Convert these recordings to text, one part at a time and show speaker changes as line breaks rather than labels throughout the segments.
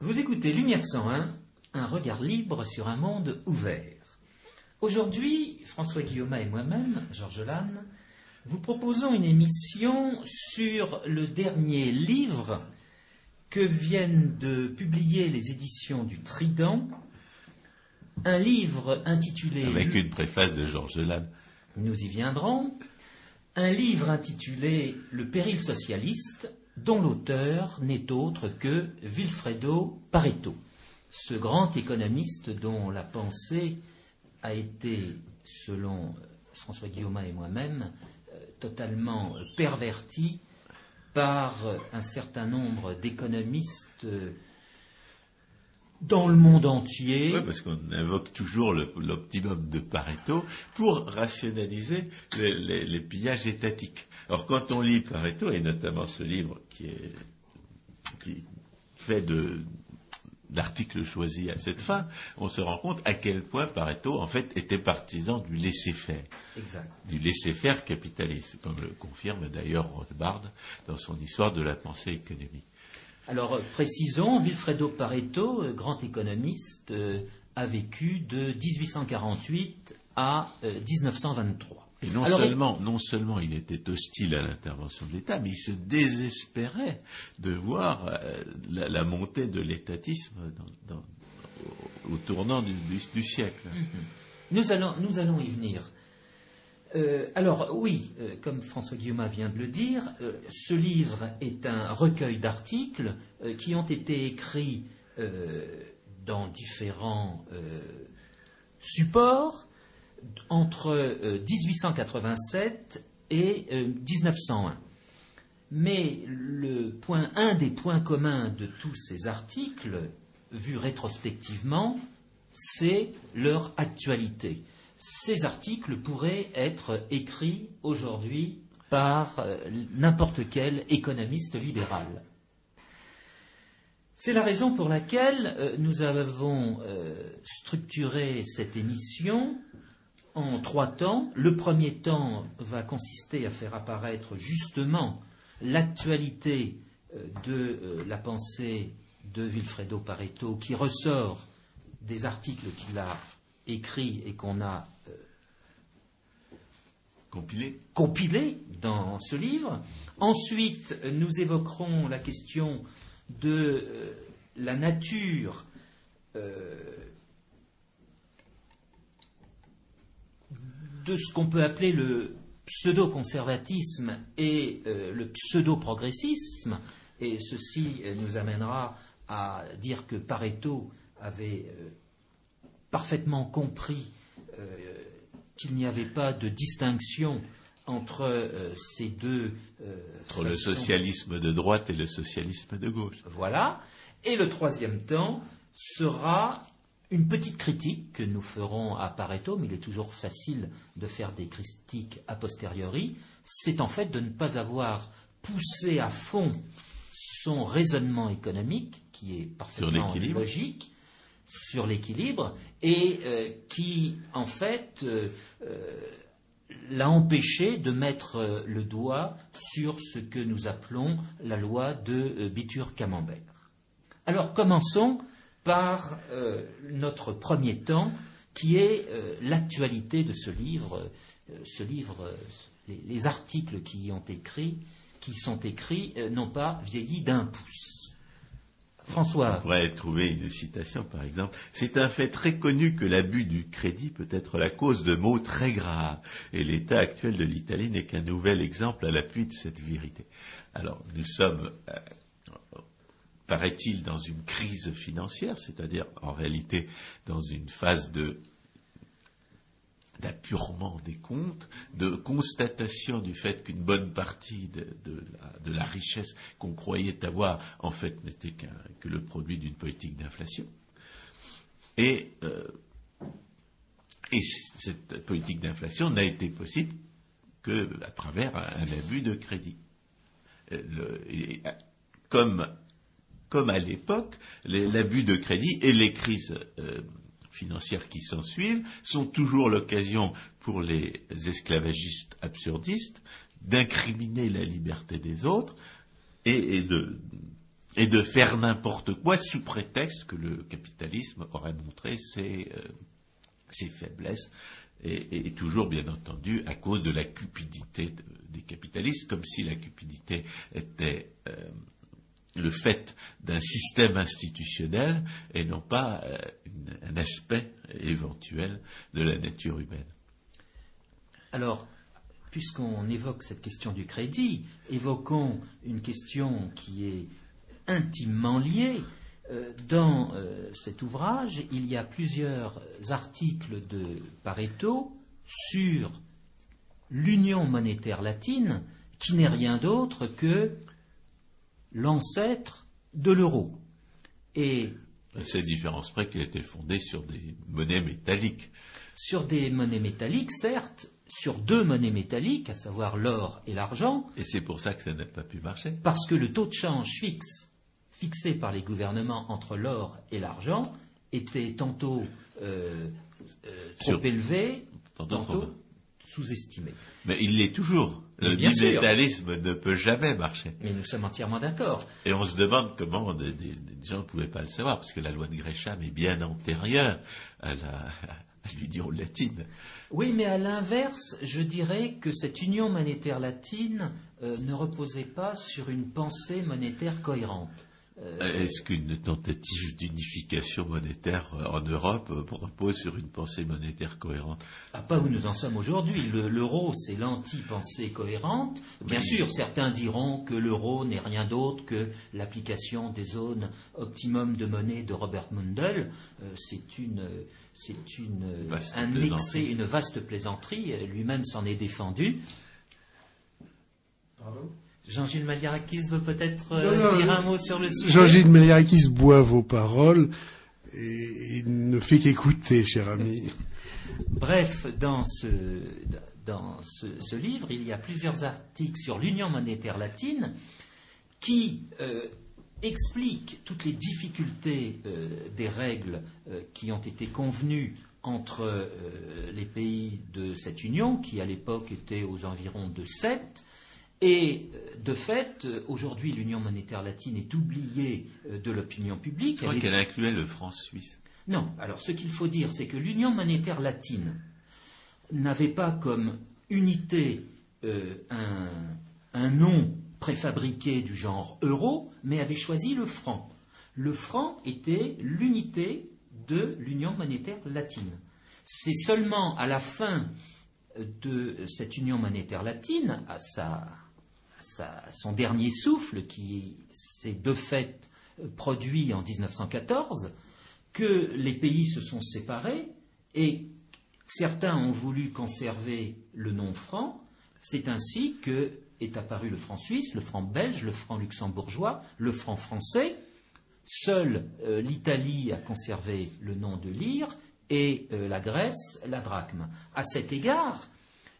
Vous écoutez Lumière 101, un regard libre sur un monde ouvert. Aujourd'hui, François Guillaume et moi-même, Georges Lannes, vous proposons une émission sur le dernier livre que viennent de publier les éditions du Trident, un livre intitulé...
Avec une préface de Georges Lannes.
Nous y viendrons. Un livre intitulé Le péril socialiste, dont l'auteur n'est autre que Vilfredo Pareto, ce grand économiste dont la pensée a été, selon François Guillaume et moi-même, euh, totalement pervertie par un certain nombre d'économistes euh, dans le monde entier.
Parce qu'on invoque toujours l'optimum de Pareto pour rationaliser les, pillages étatiques. Alors quand on lit Pareto, et notamment ce livre qui est qui fait de d'articles choisis à cette fin, on se rend compte à quel point Pareto, en fait, était partisan du laisser-faire. Du laisser-faire capitaliste, comme le confirme d'ailleurs Rothbard dans son histoire de la pensée économique.
Alors, euh, précisons, Vilfredo Pareto, euh, grand économiste, euh, a vécu de 1848 à 1923.
Et non, seulement, non seulement il était hostile à l'intervention de l'État, mais il se désespérait de voir la, montée de l'étatisme au, tournant du, siècle.
Mm-hmm. Nous, allons, nous allons y venir. Euh, alors oui, euh, comme François Guillaume vient de le dire, euh, ce livre est un recueil d'articles qui ont été écrits dans différents supports entre 1887 et 1901. Mais le point, un des points communs de tous ces articles, vus rétrospectivement, c'est leur actualité ces articles pourraient être écrits aujourd'hui par euh, n'importe quel économiste libéral. C'est la raison pour laquelle euh, nous avons euh, structuré cette émission en trois temps. Le premier temps va consister à faire apparaître justement l'actualité de la pensée de Vilfredo Pareto qui ressort des articles qu'il a écrit et qu'on a euh,
compilé.
compilé dans ce livre. Ensuite, nous évoquerons la question de euh, la nature euh, de ce qu'on peut appeler le pseudo-conservatisme et le pseudo-progressisme, et ceci nous amènera à dire que Pareto avait parfaitement compris euh, qu'il n'y avait pas de distinction entre euh, ces deux.
Euh, entre le socialisme de droite et le socialisme de gauche.
Voilà. Et le troisième temps sera une petite critique que nous ferons à Pareto, mais il est toujours facile de faire des critiques a posteriori. C'est en fait de ne pas avoir poussé à fond son raisonnement économique, qui est parfaitement logique, sur l'équilibre et euh, qui, en fait, euh, euh, l'a empêché de mettre le doigt sur ce que nous appelons la loi de Bitur-Camembert. Alors commençons par notre premier temps, qui est l'actualité de ce livre, ce livre, les, articles qui y ont écrit, qui sont écrits, n'ont pas vieilli d'un pouce. François.
On pourrait trouver une citation, par exemple. C'est un fait très connu que l'abus du crédit peut être la cause de maux très graves. Et l'état actuel de l'Italie n'est qu'un nouvel exemple à l'appui de cette vérité. Alors, nous sommes, euh, paraît-il, dans une crise financière, c'est-à-dire, en réalité, dans une phase de d'appurement des comptes, de constatation du fait qu'une bonne partie de, la, richesse qu'on croyait avoir, en fait, n'était que le produit d'une politique d'inflation. Et, euh, et cette politique d'inflation n'a été possible qu'à travers un, abus de crédit. Euh, comme, comme à l'époque, l'abus de crédit et les crises euh, financières qui s'en suivent sont toujours l'occasion pour les esclavagistes absurdistes d'incriminer la liberté des autres et, de faire n'importe quoi sous prétexte que le capitalisme aurait montré ses, euh, ses faiblesses et, toujours, bien entendu, à cause de la cupidité des capitalistes, comme si la cupidité était euh, le fait d'un système institutionnel et non pas euh, un aspect éventuel de la nature humaine.
Alors, puisqu'on évoque cette question du crédit, évoquons une question qui est intimement liée. Euh, dans euh, cet ouvrage, il y a plusieurs articles de Pareto sur l'union monétaire latine, qui n'est rien d'autre que l'ancêtre de l'euro.
Et cette différence près qu'elle était fondée sur des monnaies métalliques.
Sur des monnaies métalliques, certes, sur deux monnaies métalliques, à savoir l'or et l'argent.
Et c'est pour ça que ça n'a pas pu marcher.
Parce que le taux de change fixe, fixé par les gouvernements entre l'or et l'argent, était tantôt euh, euh, trop élevé, tantôt sous-estimé.
Mais il l'est toujours. Le bimétallisme ne peut jamais marcher.
Mais nous sommes entièrement d'accord.
Et on se demande comment des, gens ne pouvaient pas le savoir, parce que la loi de Gresham est bien antérieure à l'union latine.
Oui, mais à l'inverse, je dirais que cette union monétaire latine euh, ne reposait pas sur une pensée monétaire cohérente.
Euh, Est-ce qu'une tentative d'unification monétaire euh, en Europe euh, repose sur une pensée monétaire cohérente?
Ah, Pas où nous en sommes aujourd'hui. L'euro, c'est l'anti-pensée cohérente. Bien sûr, certains diront que l'euro n'est rien d'autre que l'application des zones optimum de monnaie de Robert Mundell. c'est une, c'est une, un excès, une vaste plaisanterie. Lui-même s'en est défendu. Pardon? Jean-Gilles Maliarakis veut peut-être euh, dire un mot sur le sujet.
Jean-Gilles Maliarakis boit vos paroles et ne fait qu'écouter, cher ami.
Bref, dans, ce, dans ce, livre, il y a plusieurs articles sur l'Union monétaire latine qui euh, expliquent toutes les difficultés euh, des règles qui ont été convenues entre les pays de cette union, qui à l'époque était aux environs de sept, et de fait, euh, aujourd'hui, l'Union monétaire latine est oubliée euh, de l'opinion publique.
Je crois qu'elle incluait le franc suisse.
Non. Alors, ce qu'il faut dire, c'est que l'Union monétaire latine n'avait pas comme unité un, un, nom préfabriqué du genre euro, mais avait choisi le franc. Le franc était l'unité de l'Union monétaire latine. C'est seulement à la fin de cette Union monétaire latine, à sa son dernier souffle, qui s'est de fait produit en 1914, que les pays se sont séparés et certains ont voulu conserver le nom franc. C'est ainsi que est apparu le franc suisse, le franc belge, le franc luxembourgeois, le franc français. Seule euh, l'Italie a conservé le nom de lire et euh, la Grèce la drachme. À cet égard,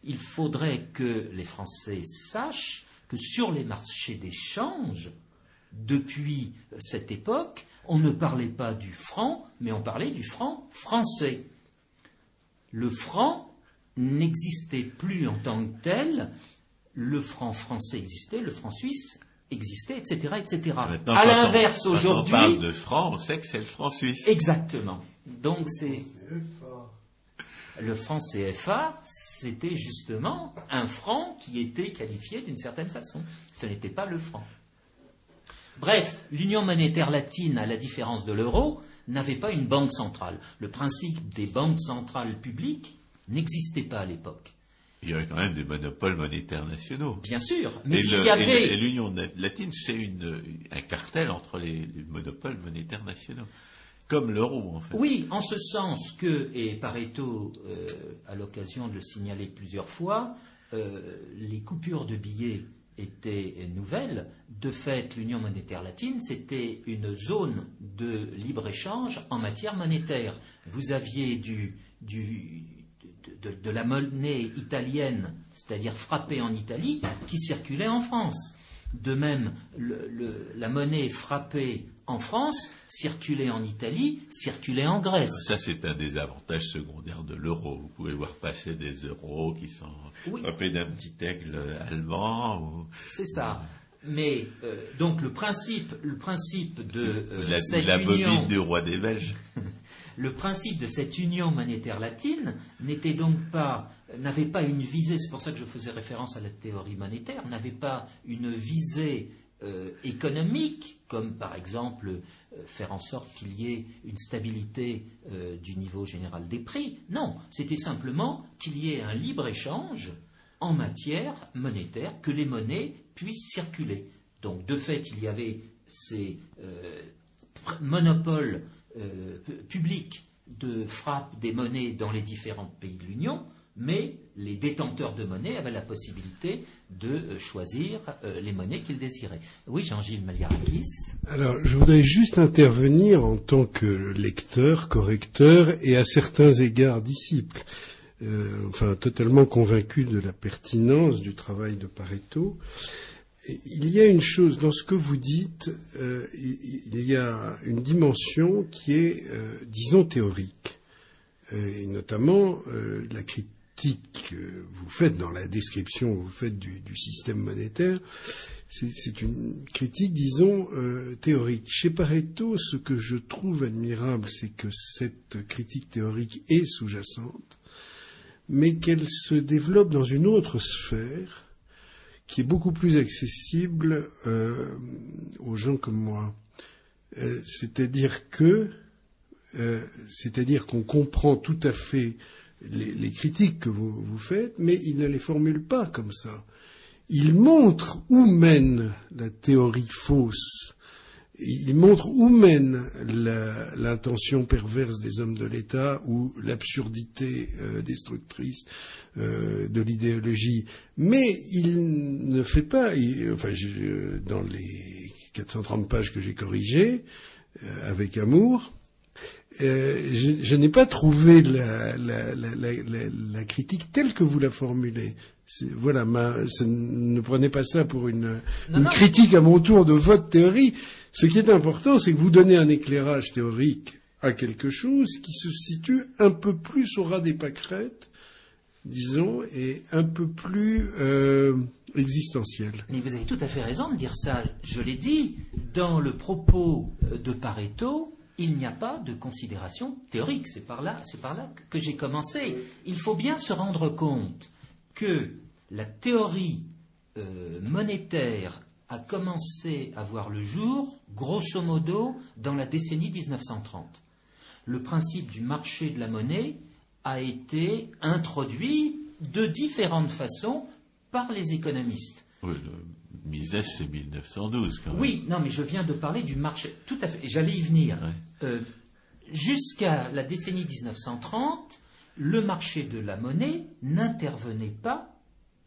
il faudrait que les Français sachent que sur les marchés d'échange, depuis cette époque, on ne parlait pas du franc, mais on parlait du franc français. Le franc n'existait plus en tant que tel, le franc français existait, le franc suisse existait, etc. etc.
à l'inverse, aujourd'hui. Quand on parle de franc, on sait que c'est le franc suisse.
Exactement. Donc c'est le franc CFA, c'était justement un franc qui était qualifié d'une certaine façon. Ce n'était pas le franc. Bref, l'Union monétaire latine, à la différence de l'euro, n'avait pas une banque centrale. Le principe des banques centrales publiques n'existait pas à l'époque.
Il y avait quand même des monopoles monétaires nationaux.
Bien sûr, mais il y avait...
l'Union latine, c'est un cartel entre les monopoles monétaires nationaux comme l'euro en fait.
Oui, en ce sens que, et Pareto euh, a l'occasion de le signaler plusieurs fois, euh, les coupures de billets étaient nouvelles. De fait, l'Union monétaire latine, c'était une zone de libre-échange en matière monétaire. Vous aviez du, de, la monnaie italienne, c'est-à-dire frappée en Italie, qui circulait en France. De même, la monnaie frappée en France, circulait en Italie, circulait en Grèce.
Ça, c'est un des avantages secondaires de l'euro. Vous pouvez voir passer des euros qui sont frappés d'un petit aigle allemand.
C'est ça. Mais euh, donc le principe, le principe de euh,
la,
cette
la
union,
bobine du roi des Belges.
le principe de cette union monétaire latine n'était donc pas, n'avait pas une visée. C'est pour ça que je faisais référence à la théorie monétaire. N'avait pas une visée euh, économique, comme par exemple euh, faire en sorte qu'il y ait une stabilité euh, du niveau général des prix. Non, c'était simplement qu'il y ait un libre échange en matière monétaire, que les monnaies puissent circuler. Donc, de fait, il y avait ces monopoles pu- publics de frappe des monnaies dans les différents pays de l'Union, mais les détenteurs de monnaie avaient la possibilité de euh, choisir euh, les monnaies qu'ils désiraient. Oui, Jean-Gilles Maliarakis.
Alors, je voudrais juste intervenir en tant que lecteur, correcteur et à certains égards disciple. Euh, enfin, totalement convaincu de la pertinence du travail de Pareto. Et il y a une chose dans ce que vous dites, il y a une dimension qui est, disons, théorique, et notamment la critique que vous faites dans la description que vous faites du, système monétaire, c'est une critique, disons, euh, théorique. Chez Pareto, ce que je trouve admirable, c'est que cette critique théorique est sous-jacente, mais qu'elle se développe dans une autre sphère qui est beaucoup plus accessible euh, aux gens comme moi. Euh, c'est-à-dire que, c'est-à-dire qu'on comprend tout à fait les, critiques que vous, faites, mais il ne les formule pas comme ça. Il montre où mène la théorie fausse. Il montre où mène l'intention perverse des hommes de l'État ou l'absurdité euh, destructrice euh, de l'idéologie. Mais il ne fait pas, il- enfin, je- dans les 430 pages que j'ai corrigées euh, avec amour, euh, je, je n'ai pas trouvé la, la, la, la, la- la critique telle que vous la formulez. Voilà, ma, ne prenez pas ça pour une,
Non,
une
non.
critique à mon tour de votre théorie. Ce qui est important, c'est que vous donnez un éclairage théorique à quelque chose qui se situe un peu plus au ras des pâquerettes, disons, et un peu plus euh, existentiel.
Mais vous avez tout à fait raison de dire ça. Je l'ai dit, dans le propos euh, de Pareto, il n'y a pas de considération théorique. C'est par là, que j'ai commencé. Il faut bien se rendre compte que la théorie euh, monétaire a commencé à voir le jour, grosso modo, dans la décennie 1930. Le principe du marché de la monnaie a été introduit de différentes façons par les économistes.
Mises, c'est 1912 quand même.
Oui, non, mais je viens de parler du marché. Tout à fait. J'allais y venir.
Ouais.
Euh, Jusqu'à la décennie 1930, le marché de la monnaie n'intervenait pas.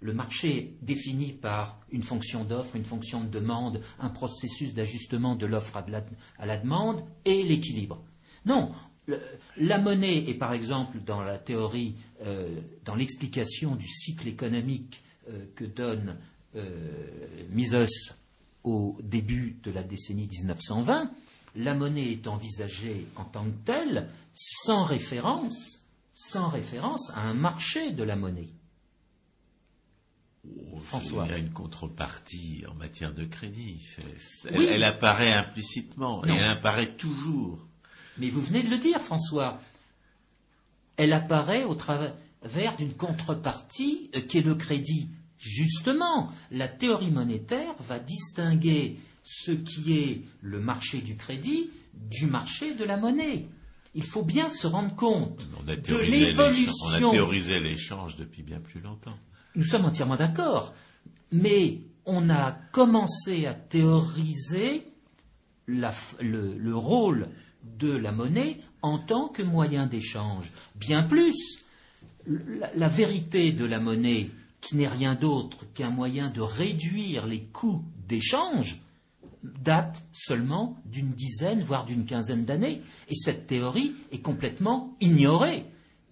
Le marché défini par une fonction d'offre, une fonction de demande, un processus d'ajustement de l'offre à, la- à la demande et l'équilibre. Non, le- la monnaie est par exemple dans la théorie, euh, dans l'explication du cycle économique euh, que donne Mises au début de la décennie 1920, la monnaie est envisagée en tant que telle sans référence, sans référence à un marché de la monnaie.
Oh,
François.
Il y a une contrepartie en matière de crédit.
Oui.
elle, elle apparaît implicitement
Non.
et elle apparaît toujours.
Mais vous venez de le dire, François. Elle apparaît au travers d'une contrepartie euh, qui est le crédit. Justement, la théorie monétaire va distinguer ce qui est le marché du crédit du marché de la monnaie. Il faut bien se rendre compte de
l'échange- on a
l'évolution.
théorisé l'échange depuis bien plus longtemps.
Nous sommes entièrement d'accord. Mais on a commencé à théoriser la le, le rôle de la monnaie en tant que moyen d'échange. Bien plus, la, la vérité de la monnaie, qui n'est rien d'autre qu'un moyen de réduire les coûts d'échange, date seulement d'une dizaine, voire d'une quinzaine d'années. Et cette théorie est complètement ignorée.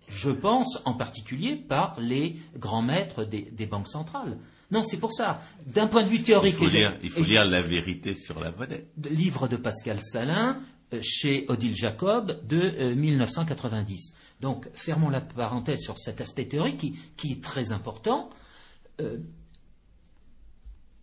Je pense en particulier par les grands maîtres des, des banques centrales. Non, c'est pour ça. D'un point de vue
Il
théorique,
faut,
et j'ai-
lire, il faut lire la vérité sur la monnaie.
livre de Pascal Salin chez Odile Jacob de euh, 1990. Donc, fermons la parenthèse sur cet aspect théorique qui, est très important. Euh,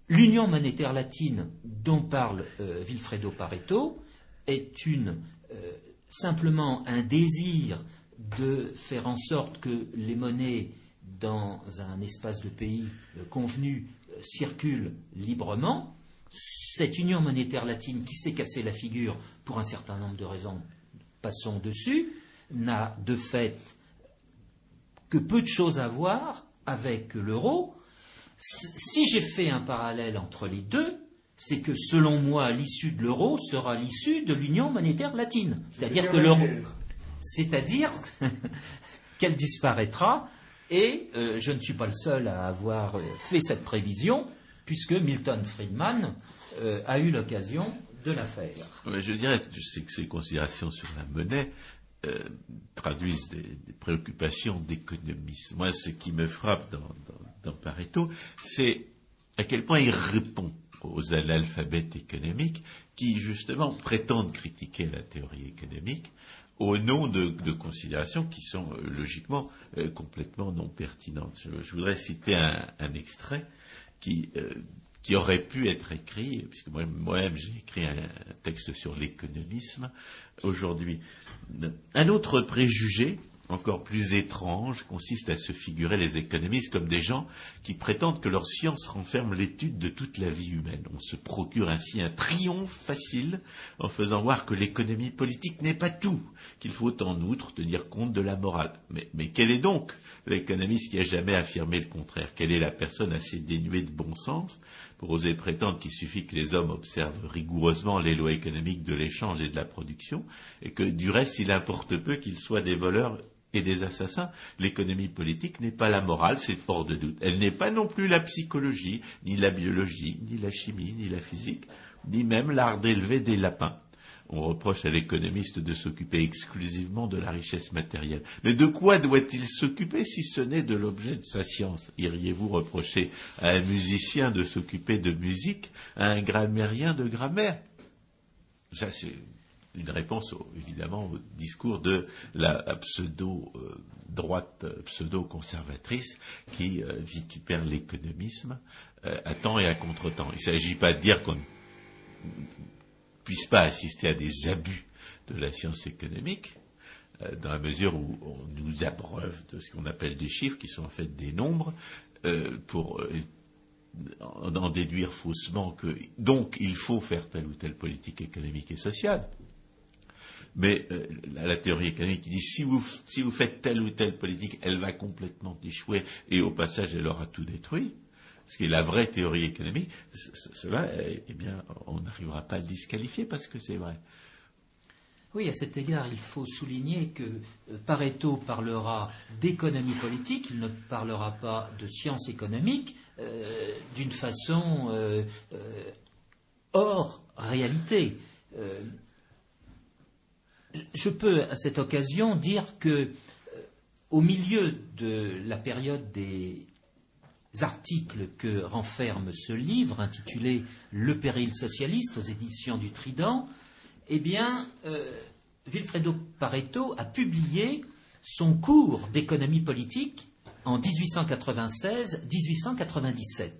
l'union monétaire latine dont parle euh, Vilfredo Pareto est une, euh, simplement un désir de faire en sorte que les monnaies dans un espace de pays euh, convenu circulent librement. Cette union monétaire latine qui s'est cassée la figure pour un certain nombre de raisons, passons dessus, n'a de fait que peu de choses à voir avec l'euro. Si j'ai fait un parallèle entre les deux, c'est que selon moi, l'issue de l'euro sera l'issue de l'union monétaire latine. C'est-à-dire que l'euro. C'est-à-dire qu'elle disparaîtra, et euh, je ne suis pas le seul à avoir euh, fait cette prévision, puisque Milton Friedman euh, a eu l'occasion
Je dirais que ces considérations sur la monnaie traduisent des, préoccupations d'économisme. Moi, ce qui me frappe dans, Pareto, c'est à quel point il répond aux analphabètes économiques qui, justement, prétendent critiquer la théorie économique au nom de, considérations qui sont euh, logiquement euh, complètement non pertinentes. Je, voudrais citer un, extrait qui, euh, qui, aurait pu être écrit, puisque moi-même j'ai écrit un, texte sur l'économisme aujourd'hui. Un autre préjugé encore plus étrange consiste à se figurer les économistes comme des gens qui prétendent que leur science renferme l'étude de toute la vie humaine. On se procure ainsi un triomphe facile en faisant voir que l'économie politique n'est pas tout, qu'il faut en outre tenir compte de la morale. Mais, mais quel est donc l'économiste qui a jamais affirmé le contraire? Quelle est la personne assez dénuée de bon sens? Pour oser prétendre qu'il suffit que les hommes observent rigoureusement les lois économiques de l'échange et de la production, et que du reste il importe peu qu'ils soient des voleurs et des assassins. L'économie politique n'est pas la morale, c'est hors de doute. Elle n'est pas non plus la psychologie, ni la biologie, ni la chimie, ni la physique, ni même l'art d'élever des lapins. On reproche à l'économiste de s'occuper exclusivement de la richesse matérielle. Mais de quoi doit-il s'occuper si ce n'est de l'objet de sa science? Iriez-vous reprocher à un musicien de s'occuper de musique, à un grammairien de grammaire? Ça, c'est une réponse évidemment au discours de la pseudo droite pseudo conservatrice qui euh, vitupère l'économisme euh, à temps et à contre-temps. Il ne s'agit pas de dire qu'on puisse pas assister à des abus de la science économique, euh, dans la mesure où on nous abreuve de ce qu'on appelle des chiffres, qui sont en fait des nombres, pour en déduire faussement que donc il faut faire telle ou telle politique économique et sociale. Mais euh, la, théorie économique dit si vous faites telle ou telle politique, elle va complètement échouer et au passage elle aura tout détruit, ce qui est la vraie théorie économique, cela, eh, eh bien, on n'arrivera pas à le disqualifier parce que c'est vrai.
Oui, à cet égard, il faut souligner que euh, Pareto parlera d'économie politique, il ne parlera pas de science économique euh, d'une façon hors réalité je peux à cette occasion dire que euh, au milieu de la période des articles que renferme ce livre intitulé Le péril socialiste aux éditions du Trident, eh bien, euh, Vilfredo Pareto a publié son cours d'économie politique en 1896-1897.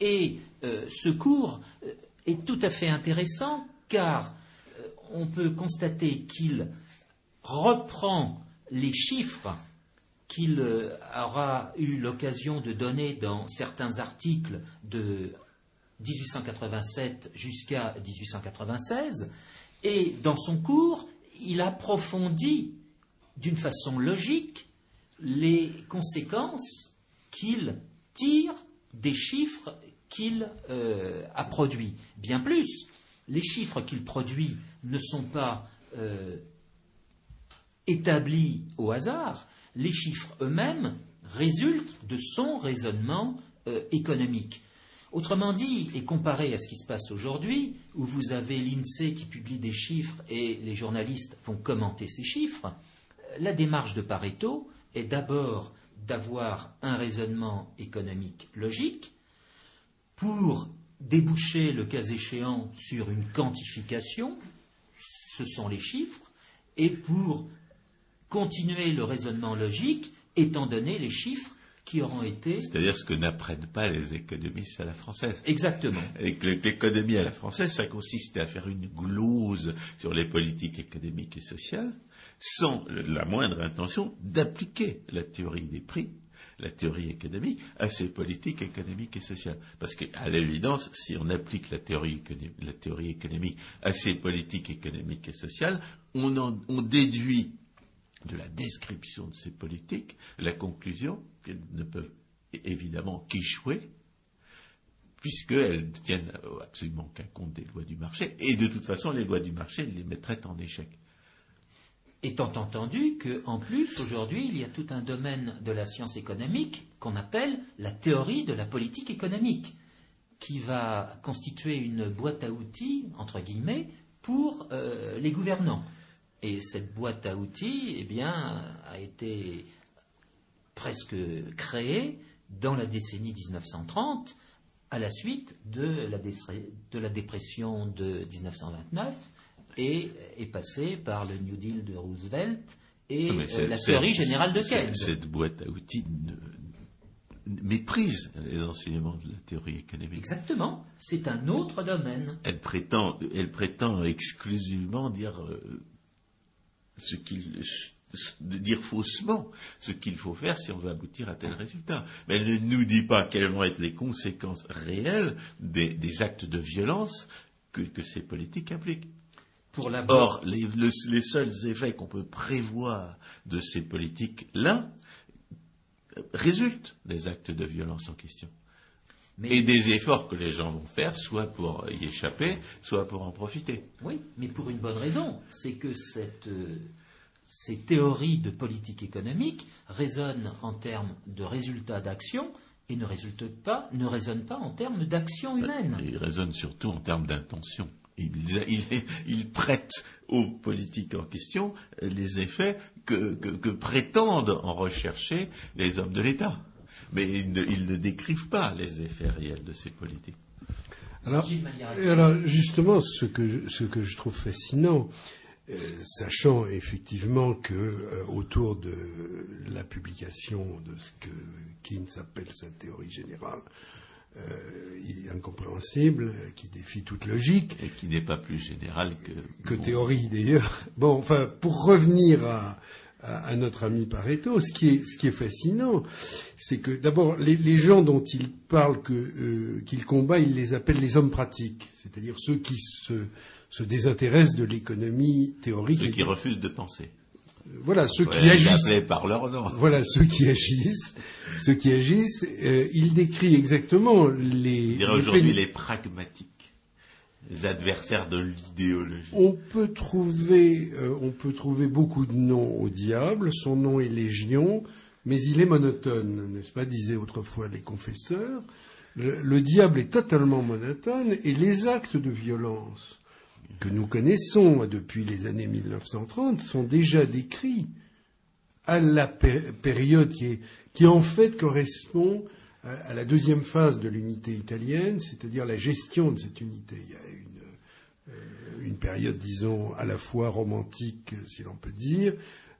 Et euh, ce cours est tout à fait intéressant car on peut constater qu'il reprend les chiffres qu'il euh, aura eu l'occasion de donner dans certains articles de 1887 jusqu'à 1896, et dans son cours, il approfondit d'une façon logique les conséquences qu'il tire des chiffres qu'il euh, a produits. Bien plus, les chiffres qu'il produit ne sont pas euh, établis au hasard, les chiffres eux-mêmes résultent de son raisonnement euh, économique. Autrement dit, et comparé à ce qui se passe aujourd'hui, où vous avez l'INSEE qui publie des chiffres et les journalistes vont commenter ces chiffres, la démarche de Pareto est d'abord d'avoir un raisonnement économique logique pour déboucher le cas échéant sur une quantification, ce sont les chiffres, et pour continuer le raisonnement logique, étant donné les chiffres qui auront été.
C'est-à-dire ce que n'apprennent pas les économistes à la française.
Exactement.
Et que l'économie à la française, ça consiste à faire une glose sur les politiques économiques et sociales, sans la moindre intention d'appliquer la théorie des prix, la théorie économique, à ces politiques économiques et sociales. Parce qu'à l'évidence, si on applique la théorie, la théorie, économique à ces politiques économiques et sociales, on, on déduit de la description de ces politiques la conclusion qu'elles ne peuvent évidemment qu'échouer, puisqu'elles ne tiennent absolument qu'un compte des lois du marché, et de toute façon, les lois du marché les mettraient en échec.
Étant entendu qu'en plus, aujourd'hui, il y a tout un domaine de la science économique qu'on appelle la théorie de la politique économique, qui va constituer une boîte à outils, entre guillemets, pour euh, les gouvernants. Et cette boîte à outils, eh bien, a été presque créée dans la décennie 1930, à la suite de la, de la dépression de 1929, et est passée par le New Deal de Roosevelt et euh, la théorie générale de Keynes.
Cette boîte à outils méprise les enseignements de la théorie économique.
Exactement, c'est un autre domaine.
Elle prétend, elle prétend exclusivement dire euh, ce qu'il de dire faussement ce qu'il faut faire si on veut aboutir à tel résultat. Mais elle ne nous dit pas quelles vont être les conséquences réelles des, actes de violence que, ces politiques impliquent. Or, les, seuls effets qu'on peut prévoir de ces politiques-là résultent des actes de violence en question. Et des efforts que les gens vont faire, soit pour y échapper, soit pour en profiter.
Oui, mais pour une bonne raison, c'est que cette, euh, ces théories de politique économique résonnent en termes de résultats d'action et ne, pas, ne résonnent pas en termes d'action humaine.
Ils résonnent surtout en termes d'intention. Ils, prêtent aux politiques en question les effets que, prétendent en rechercher les hommes de l'État. Mais ils ne, décrivent pas les effets réels de ces politiques.
Alors, justement, ce que, ce que je trouve fascinant, euh, sachant effectivement que euh, autour de la publication de ce que Keynes appelle sa théorie générale, euh, incompréhensible, qui défie toute logique.
Et qui n'est pas plus général que...
Que théorie d'ailleurs. Bon, enfin, pour revenir à, à, notre ami Pareto, ce qui est, ce qui est fascinant, c'est que d'abord, les, les, gens dont il parle qu'il combat, il les appelle les hommes pratiques, c'est-à-dire ceux qui se se désintéressent de l'économie théorique.
Ceux qui refusent de penser.
Voilà, ceux qui agissent.
par leur nom.
Voilà, ceux qui agissent. Ceux qui agissent. Euh, il décrit exactement les.
Je aujourd'hui les pragmatiques adversaires de l'idéologie.
On peut trouver, euh, on peut trouver beaucoup de noms au diable. Son nom est Légion, mais il est monotone, n'est-ce pas Disaient autrefois les confesseurs. le, diable est totalement monotone et les actes de violence que nous connaissons depuis les années 1930 sont déjà décrits à la période qui, en fait correspond à, la deuxième phase de l'unité italienne, c'est-à-dire la gestion de cette unité. Il une, période, disons, à la fois romantique, si l'on peut dire.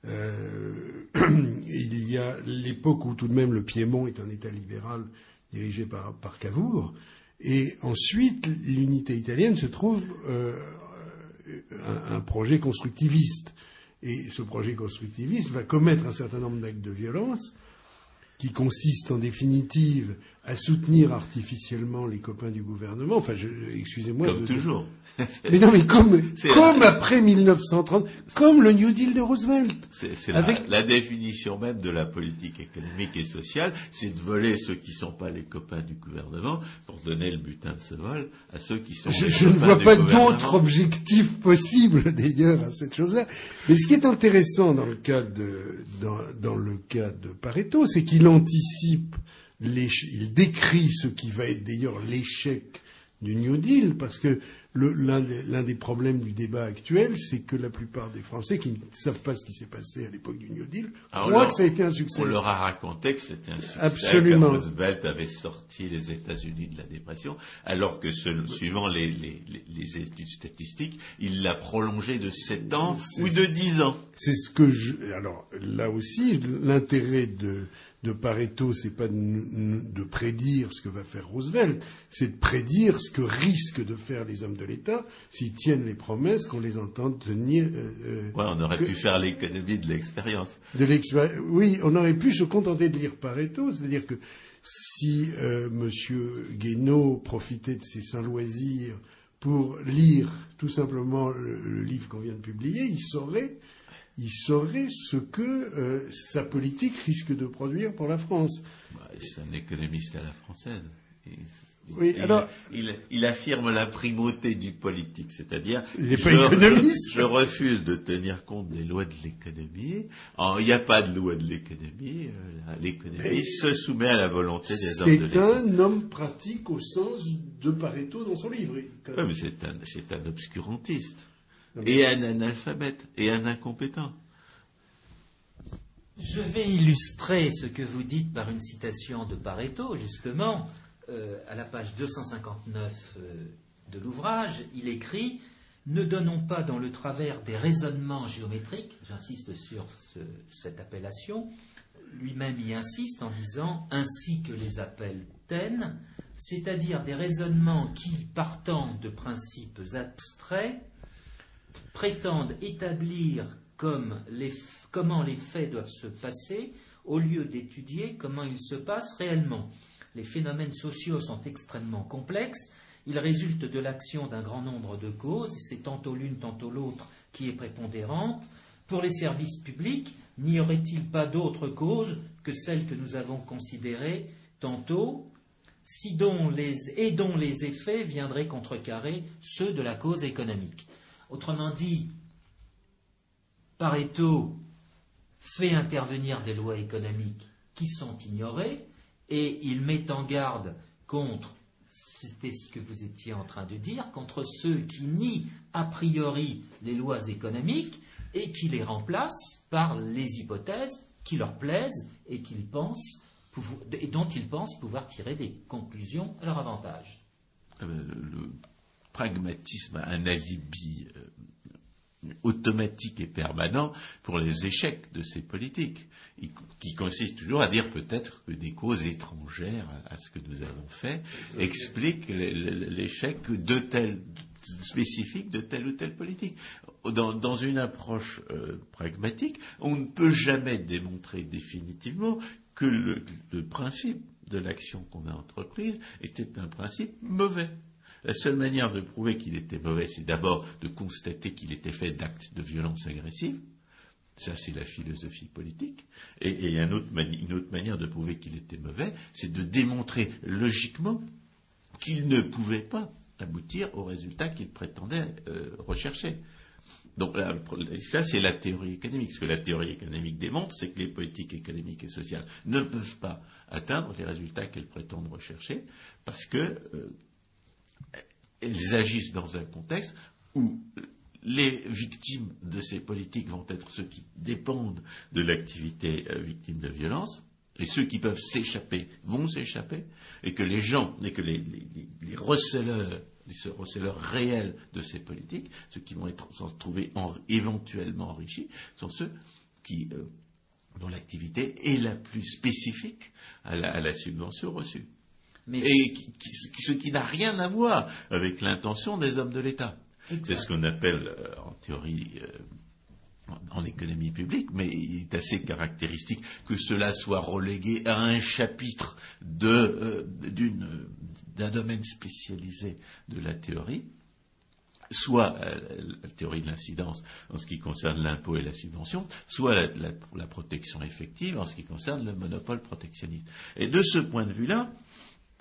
Euh, il y a l'époque où tout de même le Piémont est un État libéral dirigé par, par Cavour. Et ensuite, l'unité italienne se trouve euh, un, projet constructiviste. Et ce projet constructiviste va commettre un certain nombre d'actes de violence qui consistent en définitive à soutenir artificiellement les copains du gouvernement. Enfin, excusez-moi.
Comme toujours.
mais non, mais comme, comme après 1930, comme le New Deal de Roosevelt.
C'est la, la, définition même de la politique économique et sociale, c'est de voler ceux qui ne sont pas les copains du gouvernement pour donner le butin de ce vol à ceux qui sont
je,
les
je ne vois pas d'autre objectif possible d'ailleurs à cette chose-là. Mais ce qui est intéressant dans le cas de, dans, dans le cas de Pareto, c'est qu'il anticipe il décrit ce qui va être d'ailleurs l'échec du New Deal, parce que l'un des, problèmes du débat actuel, c'est que la plupart des Français qui ne savent pas ce qui s'est passé à l'époque du New Deal croient que ça a été un succès.
On leur a raconté que c'était un succès.
Absolument. Que
Roosevelt avait sorti les États-Unis de la dépression, alors que suivant les, études statistiques, il l'a prolongé de 7 ans ou de 10 ans.
C'est ce que je. Alors là aussi, l'intérêt de de Pareto, c'est pas de, prédire ce que va faire Roosevelt, c'est de prédire ce que risquent de faire les hommes de l'État s'ils tiennent les promesses qu'on les entend tenir. Euh,
euh on aurait pu faire l'économie de l'expérience.
De oui, on aurait pu se contenter de lire Pareto, c'est-à-dire que si euh, M. Guénaud profitait de ses sains loisirs pour lire tout simplement le livre qu'on vient de publier, il saurait il saurait ce que euh, sa politique risque de produire pour la France.
Bah, c'est un économiste à la française.
oui,
il,
alors,
il, affirme la primauté du politique, c'est-à-dire
pas je,
je, refuse de tenir compte des lois de l'économie. Il n'y a pas de loi de l'économie. Euh, l'économie se soumet à la volonté des hommes de
l'État. C'est un homme pratique au sens de Pareto dans son livre.
Oui, mais c'est un, c'est un obscurantiste et un analphabète et un incompétent.
Je vais illustrer ce que vous dites par une citation de Pareto, justement, euh, à la page 259 euh, de l'ouvrage. Il écrit Ne donnons pas dans le travers des raisonnements géométriques, j'insiste sur cette appellation, lui-même y insiste en disant ainsi que les appelle Taine, c'est-à-dire des raisonnements qui, partant de principes abstraits, prétendent établir comment les faits doivent se passer au lieu d'étudier comment ils se passent réellement. Les phénomènes sociaux sont extrêmement complexes. Ils résultent de l'action d'un grand nombre de causes, c'est tantôt l'une, tantôt l'autre qui est prépondérante. Pour les services publics, n'y aurait-il pas d'autres causes que celles que nous avons considérées tantôt, et dont les effets viendraient contrecarrer ceux de la cause économique Autrement dit, Pareto fait intervenir des lois économiques qui sont ignorées et il met en garde contre, c'était ce que vous étiez en train de dire, contre ceux qui nient a priori les lois économiques et qui les remplacent par les hypothèses qui leur plaisent et, dont ils pensent pouvoir tirer des conclusions à leur avantage.
Euh, le pragmatisme a un alibi euh, automatique et permanent pour les échecs de ces politiques, qui consiste toujours à dire peut-être que des causes étrangères à ce que nous avons fait expliquent l'échec de tel spécifique de telle ou telle politique. Dans, une approche euh, pragmatique, on ne peut jamais démontrer définitivement que le principe de l'action qu'on a entreprise était un principe mauvais. La seule manière de prouver qu'il était mauvais, c'est d'abord de constater qu'il était fait d'actes de violence agressive. Ça, c'est la philosophie politique. Et, une autre manière de prouver qu'il était mauvais, c'est de démontrer logiquement qu'il ne pouvait pas aboutir au résultat qu'il prétendait euh, rechercher. Donc ça, c'est la théorie économique. Ce que la théorie économique démontre, c'est que les politiques économiques et sociales ne peuvent pas atteindre les résultats qu'elles prétendent rechercher parce que euh, elles agissent dans un contexte où les victimes de ces politiques vont être ceux qui dépendent de l'activité euh, victime de violence, et ceux qui peuvent s'échapper vont s'échapper, et que les gens, et que les, les, réels de ces politiques, ceux qui vont être, s'en trouver éventuellement enrichis, sont ceux qui, euh, dont l'activité est la plus spécifique à la subvention reçue et ce qui n'a rien à voir avec l'intention des hommes de l'État. C'est ce qu'on appelle euh, en théorie euh, en économie publique, mais il est assez caractéristique que cela soit relégué à un chapitre euh, d'un domaine spécialisé de la théorie, soit la théorie de l'incidence en ce qui concerne l'impôt et la subvention, soit la, la, protection effective en ce qui concerne le monopole protectionniste. Et de ce point de vue-là,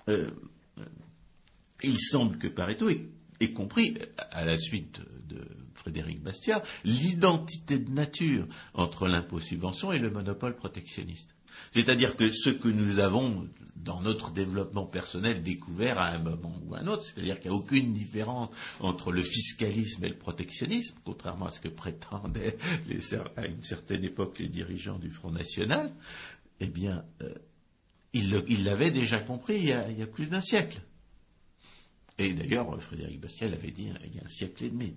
euh, il semble que Pareto ait, compris, à la suite de, Frédéric Bastiat, l'identité de nature entre l'impôt-subvention et le monopole protectionniste. C'est-à-dire que ce que nous avons dans notre développement personnel découvert à un moment ou à un autre, c'est-à-dire qu'il n'y a aucune différence entre le fiscalisme et le protectionnisme, contrairement à ce que prétendaient à une certaine époque les dirigeants du Front National, eh bien, euh, il l'avait déjà compris il y, a, plus d'un siècle. Et d'ailleurs, Frédéric Bastiat l'avait dit il y a un siècle et demi.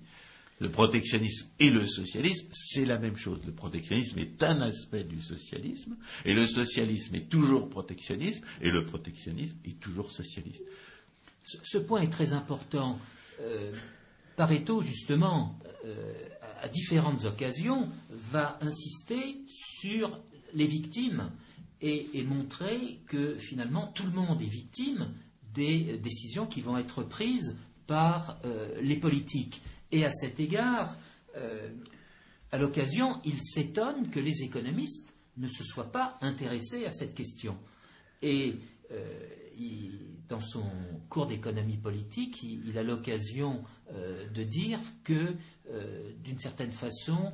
Le protectionnisme et le socialisme, c'est la même chose. Le protectionnisme est un aspect du socialisme, et le socialisme est toujours protectionnisme, et le protectionnisme est toujours socialiste.
Ce, point est très important. Euh, Pareto, justement, euh, à différentes occasions, va insister sur les victimes et, montrer que finalement tout le monde est victime des décisions qui vont être prises par euh, les politiques. Et à cet égard, euh, à l'occasion, il s'étonne que les économistes ne se soient pas intéressés à cette question. Et euh, dans son cours d'économie politique, il, a l'occasion de dire que, d'une certaine façon,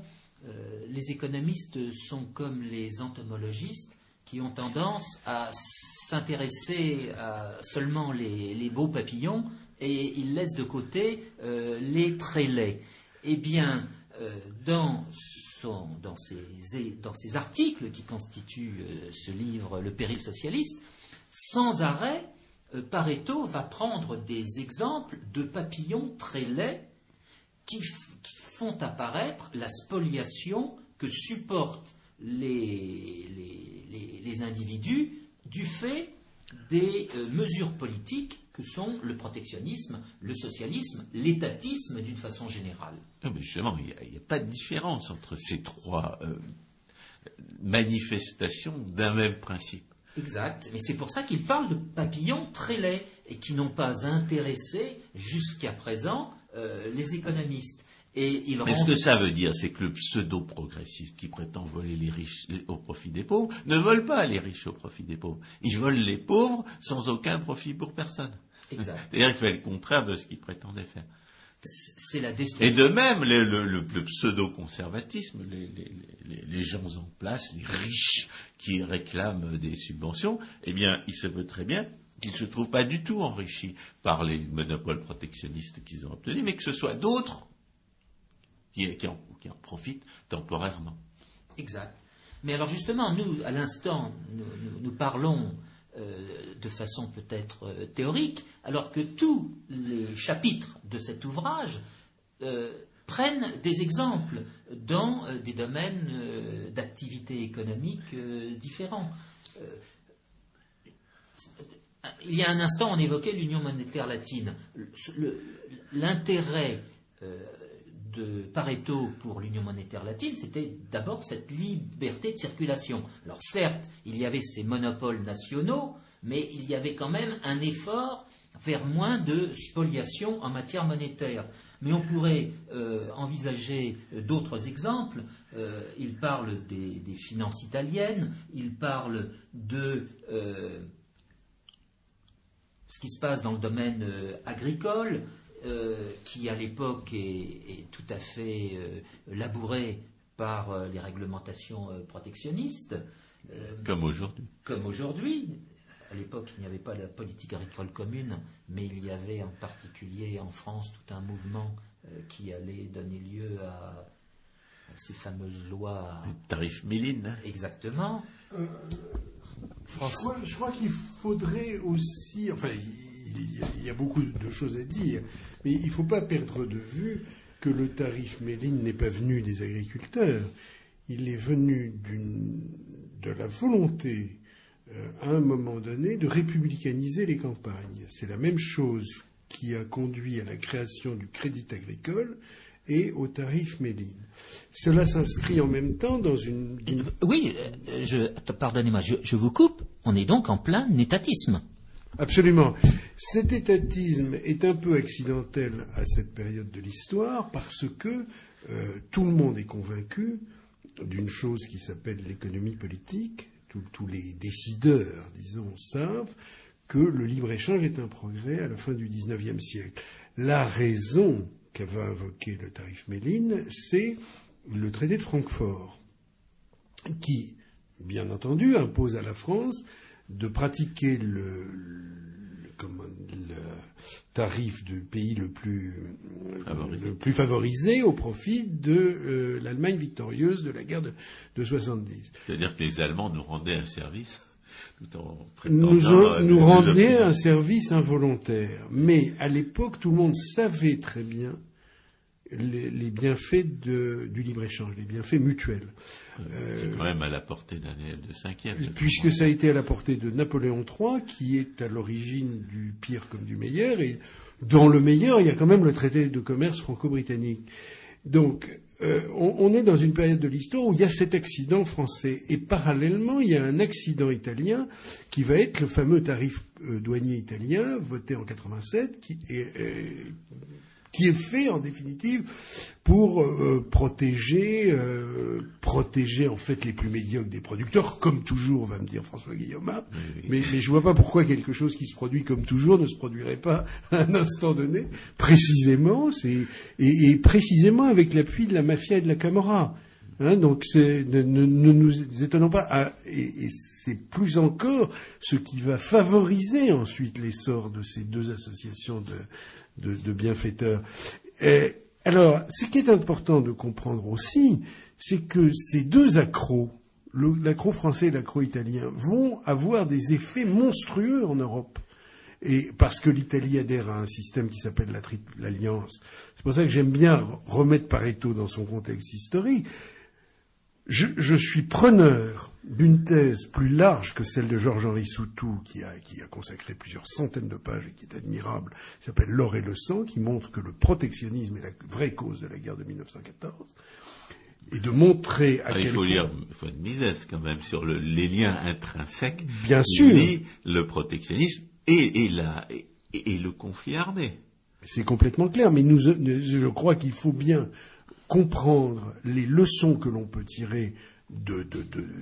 les économistes sont comme les entomologistes qui ont tendance à s'intéresser à seulement les, beaux papillons et ils laissent de côté euh, les très laids. Eh bien, euh, dans, dans, ces, articles qui constituent euh, ce livre, Le péril socialiste, sans arrêt, Pareto va prendre des exemples de papillons très laids qui, font apparaître la spoliation que supportent les, les, individus du fait des euh, mesures politiques que sont le protectionnisme, le socialisme, l'étatisme d'une façon générale.
mais justement, il n'y a, pas de différence entre ces trois euh, manifestations d'un même principe.
Exact, mais c'est pour ça qu'il parle de papillons très laids et qui n'ont pas intéressé jusqu'à présent euh, les économistes.
Mais ce que ça veut dire, c'est que le pseudo-progressiste qui prétend voler les riches au profit des pauvres ne vole pas les riches au profit des pauvres. Il vole les pauvres sans aucun profit pour personne. C'est-à-dire qu'il fait le contraire de ce qu'il prétendait faire.
C'est la destruction.
Et de même, le, pseudo-conservatisme, les, gens en place, les riches qui réclament des subventions, eh bien, il se veut très bien qu'ils ne se trouvent pas du tout enrichis par les monopoles protectionnistes qu'ils ont obtenus, mais que ce soit d'autres qui, en, profitent temporairement.
Exact. Mais alors justement, nous, à l'instant, nous, parlons euh, de façon peut-être euh, théorique, alors que tous les chapitres de cet ouvrage euh, prennent des exemples dans des domaines d'activité économique différents. il y a un instant, on évoquait l'Union monétaire latine. L'intérêt de Pareto pour l'Union monétaire latine, c'était d'abord cette liberté de circulation. Alors certes, il y avait ces monopoles nationaux, mais il y avait quand même un effort vers moins de spoliation en matière monétaire. Mais on pourrait euh, envisager euh, d'autres exemples. Euh, il parle des, finances italiennes, il parle de ce qui se passe dans le domaine agricole, euh, qui à l'époque est, tout à fait euh, labouré par euh, les réglementations protectionnistes.
comme aujourd'hui.
Comme aujourd'hui. À l'époque, il n'y avait pas la politique agricole commune, mais il y avait en particulier en France tout un mouvement qui allait donner lieu à, ces fameuses lois.
Les tarifs Méline.
Exactement.
je crois, qu'il faudrait aussi. Enfin, il y, a, beaucoup de choses à dire, mais il ne faut pas perdre de vue que le tarif Méline n'est pas venu des agriculteurs, il est venu de la volonté, euh, à un moment donné, de républicaniser les campagnes. C'est la même chose qui a conduit à la création du crédit agricole et au tarif Méline. Cela s'inscrit en même temps dans une...
Oui, euh, pardonnez-moi, je vous coupe. On est donc en plein étatisme.
Absolument. Cet étatisme est un peu accidentel à cette période de l'histoire parce que euh, tout le monde est convaincu d'une chose qui s'appelle l'économie politique. tous les décideurs, disons, savent que le libre-échange est un progrès à la fin du XIXe siècle. La raison qu'avait invoqué le tarif Méline, c'est le traité de Francfort, qui, bien entendu, impose à la France de pratiquer le, tarif du pays le plus, favorisé. au profit de euh, l'Allemagne victorieuse de la guerre de, de 70.
C'est-à-dire que les Allemands nous rendaient un service tout
en nous, nous rendaient un service involontaire. Mais à l'époque, tout le monde savait très bien les, bienfaits du libre-échange, les bienfaits mutuels.
C'est quand même à la portée d'un de cinquième.
Puisque ça a été à la portée de Napoléon III, qui est à l'origine du pire comme du meilleur, et dans le meilleur, il y a quand même le traité de commerce franco-britannique. Donc, euh, on, est dans une période de l'histoire où il y a cet accident français. Et parallèlement, il y a un accident italien qui va être le fameux tarif euh, douanier italien voté en 87, qui est, euh, qui est fait en définitive pour euh, protéger, euh, protéger en fait les plus médiocres des producteurs, comme toujours, va me dire François Guillaume. Mais, mais je vois pas pourquoi quelque chose qui se produit comme toujours ne se produirait pas à un instant donné. Précisément, c'est et, et, précisément avec l'appui de la mafia et de la Camorra. Hein, donc ne, ne, ne, nous étonnons pas. Ah, et, et c'est plus encore ce qui va favoriser ensuite l'essor de ces deux associations de de, bienfaiteurs. alors, ce qui est important de comprendre aussi, c'est que ces deux accros, l'accro français et l'accro italien, vont avoir des effets monstrueux en Europe. Et parce que l'Italie adhère à un système qui s'appelle la Triple Alliance. C'est pour ça que j'aime bien remettre Pareto dans son contexte historique. Je, suis preneur d'une thèse plus large que celle de Georges-Henri Soutou, qui a, consacré plusieurs centaines de pages et qui est admirable, qui s'appelle L'or et le sang, qui montre que le protectionnisme est la vraie cause de la guerre de 1914, et de montrer à
ah,
quel
Il faut lire faut une misesse quand même sur les liens intrinsèques.
Bien sûr.
Le protectionnisme et, et le conflit armé.
C'est complètement clair, mais nous, je crois qu'il faut bien comprendre les leçons que l'on peut tirer de,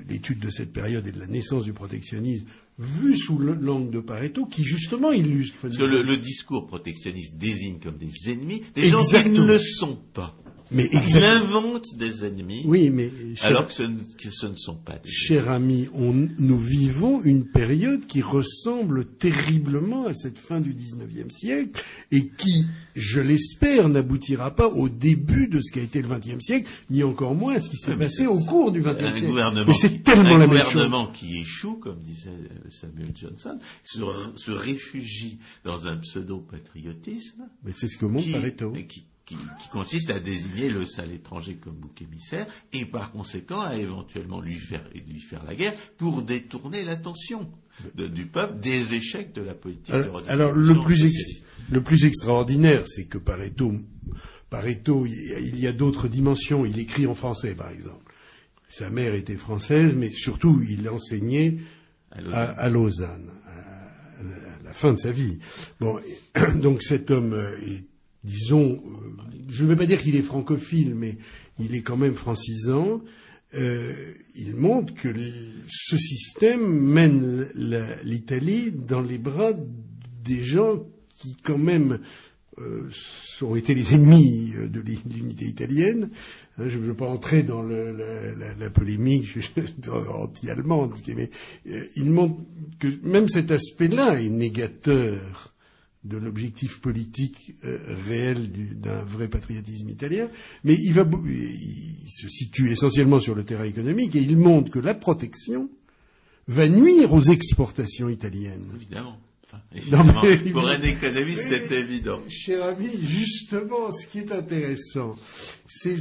l'étude de cette période et de la naissance du protectionnisme vu sous l'angle de Pareto, qui justement illustre.
Parce que le, discours protectionniste désigne comme des ennemis des gens qui ne le sont pas. Mais Il invente des ennemis,
oui, mais
alors que ce, ne sont pas des
Cher ami, nous vivons une période qui ressemble terriblement à cette fin du XIXe siècle et qui, je l'espère, n'aboutira pas au début de ce qui a été le XXe siècle, ni encore moins à ce qui s'est passé au cours du XXe siècle.
Gouvernement c'est tellement un gouvernement qui échoue, comme disait Samuel Johnson, se, réfugie dans un pseudo-patriotisme.
Mais c'est ce que montre Pareto
qui, consiste à désigner le sale étranger comme bouc émissaire et par conséquent à éventuellement lui faire, lui faire la guerre pour détourner l'attention du peuple des échecs de la politique
alors, de alors le plus, le plus extraordinaire, c'est que Pareto, Pareto, il y a, d'autres dimensions. Il écrit en français, par exemple. Sa mère était française, mais surtout, il enseignait à Lausanne, à, à la fin de sa vie. Bon, donc cet homme est disons, euh, je ne vais pas dire qu'il est francophile, mais il est quand même francisant. Euh, il montre que ce système mène l'Italie dans les bras des gens qui, quand même, euh, ont été les ennemis de l'unité italienne. Hein, je ne veux pas entrer dans la, polémique anti-allemande, mais il montre que même cet aspect-là est négateur de l'objectif politique euh, réel d'un vrai patriotisme italien, mais il, va, il se situe essentiellement sur le terrain économique et il montre que la protection va nuire aux exportations italiennes.
Évidemment. évidemment. pour un économiste, c'est évident.
Cher ami, justement, ce qui est intéressant, c'est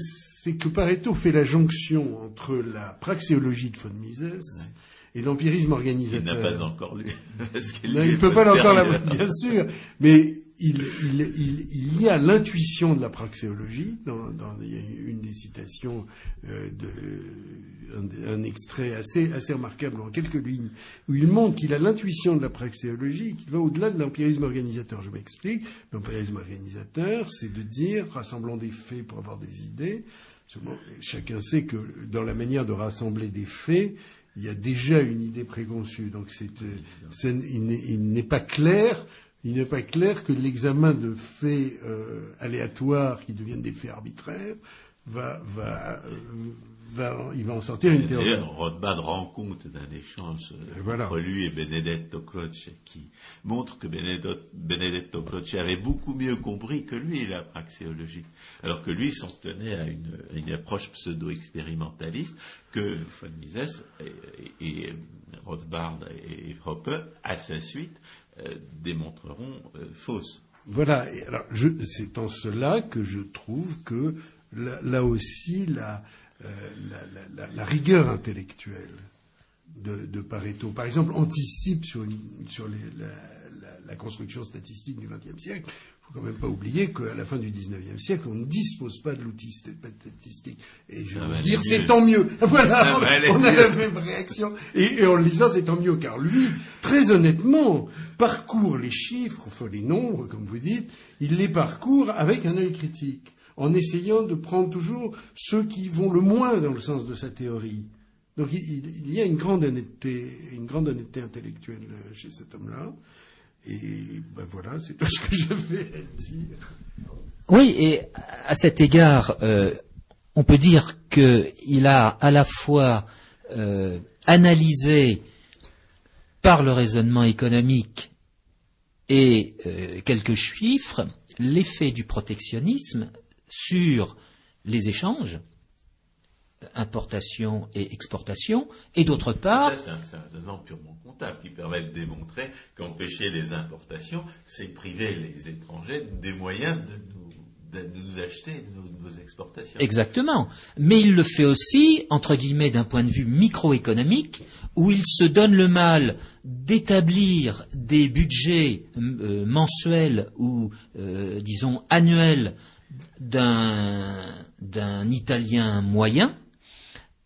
que Pareto fait la jonction entre la praxéologie de von Mises et l'empirisme organisateur.
Il n'a pas encore lu.
il ne peut pas encore l'avoir, bien sûr. Mais il, il, il, y a l'intuition de la praxéologie. Dans, dans, il y a une des citations, euh, de, un, extrait assez, assez remarquable en quelques lignes, où il montre qu'il a l'intuition de la praxéologie qui va au-delà de l'empirisme organisateur. Je m'explique. L'empirisme organisateur, c'est de dire, rassemblant des faits pour avoir des idées. Chacun sait que dans la manière de rassembler des faits, il y a déjà une idée préconçue. Donc euh, il n'est pas clair, il n'est pas clair que l'examen de faits euh, aléatoires qui deviennent des faits arbitraires va, va, il va en sortir une théorie.
Rothbard rend compte d'un échange entre lui et Benedetto Croce qui montre que Benedetto, Croce avait beaucoup mieux compris que lui la praxéologie, alors que lui s'en tenait à une, approche pseudo-expérimentaliste que von Mises et, Rothbard et Hoppe, à sa suite, euh, démontreront euh, fausse.
Voilà. alors, c'est en cela que je trouve que là, aussi la, la, rigueur intellectuelle de, de, Pareto, par exemple, anticipe sur, sur les, la, construction statistique du XXe siècle faut quand même pas oublier qu'à la fin du XIXe siècle, on ne dispose pas de l'outil statistique. Et je veux dire, c'est tant mieux. Voilà, on a la même réaction. Et, en le lisant, c'est tant mieux, car lui, très honnêtement, parcourt les chiffres, enfin les nombres, comme vous dites, il les parcourt avec un œil critique, en essayant de prendre toujours ceux qui vont le moins dans le sens de sa théorie. Donc il, y a une grande honnêteté, une grande honnêteté intellectuelle chez cet homme-là. Et ben voilà, c'est tout ce que j'avais à dire.
Oui, et à cet égard, euh, on peut dire qu'il a à la fois euh, analysé par le raisonnement économique et euh, quelques chiffres l'effet du protectionnisme sur les échanges, importation et exportation, et d'autre part.
c'est un, raisonnement purement comptable qui permet de démontrer qu'empêcher les importations, c'est priver les étrangers des moyens de nous, acheter nos, exportations.
Exactement. Mais il le fait aussi, entre guillemets, d'un point de vue microéconomique, où il se donne le mal d'établir des budgets euh, mensuels ou, euh, disons, annuels d'un Italien moyen,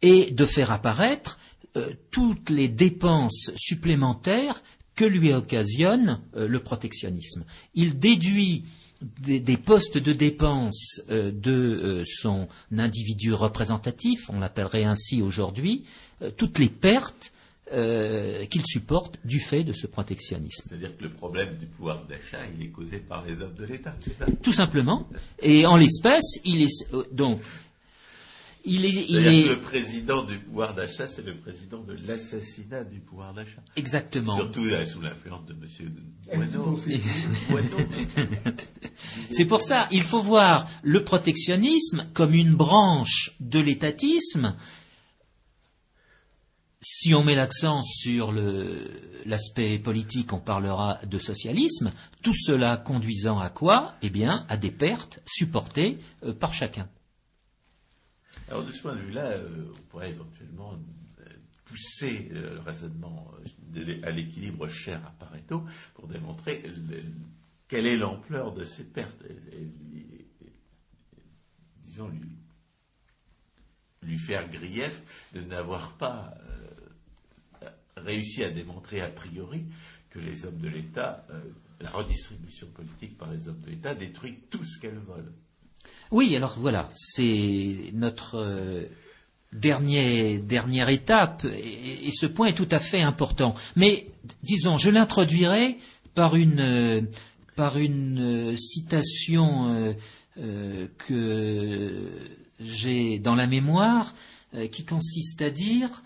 et de faire apparaître euh, toutes les dépenses supplémentaires que lui occasionne euh, le protectionnisme. Il déduit des, postes de dépenses euh, de son individu représentatif, on l'appellerait ainsi aujourd'hui, toutes les pertes qu'il supporte du fait de ce protectionnisme.
C'est-à-dire que le problème du pouvoir d'achat, il est causé par les hommes de l'État, c'est ça?
Tout simplement. Et en l'espèce, il est donc
il est, Le président du pouvoir d'achat, c'est le président de l'assassinat du pouvoir d'achat.
Exactement.
Surtout euh, sous l'influence de M. Bueno.
c'est pour ça, il faut voir le protectionnisme comme une branche de l'étatisme. Si on met l'accent sur l'aspect politique, on parlera de socialisme. Tout cela conduisant à quoi? Eh bien, à des pertes supportées euh, par chacun.
Alors de ce point de vue-là, euh, on pourrait éventuellement euh, pousser le raisonnement à l'équilibre cher à Pareto pour démontrer quelle est l'ampleur de ces pertes disons lui, faire grief de n'avoir pas réussi à démontrer a priori que les hommes de l'État, la redistribution politique par les hommes de l'État détruit tout ce qu'elles volent.
Oui, alors voilà, c'est notre euh, dernière étape, et, ce point est tout à fait important. Mais disons, je l'introduirai par une, euh, par une euh, citation que j'ai dans la mémoire, qui consiste à dire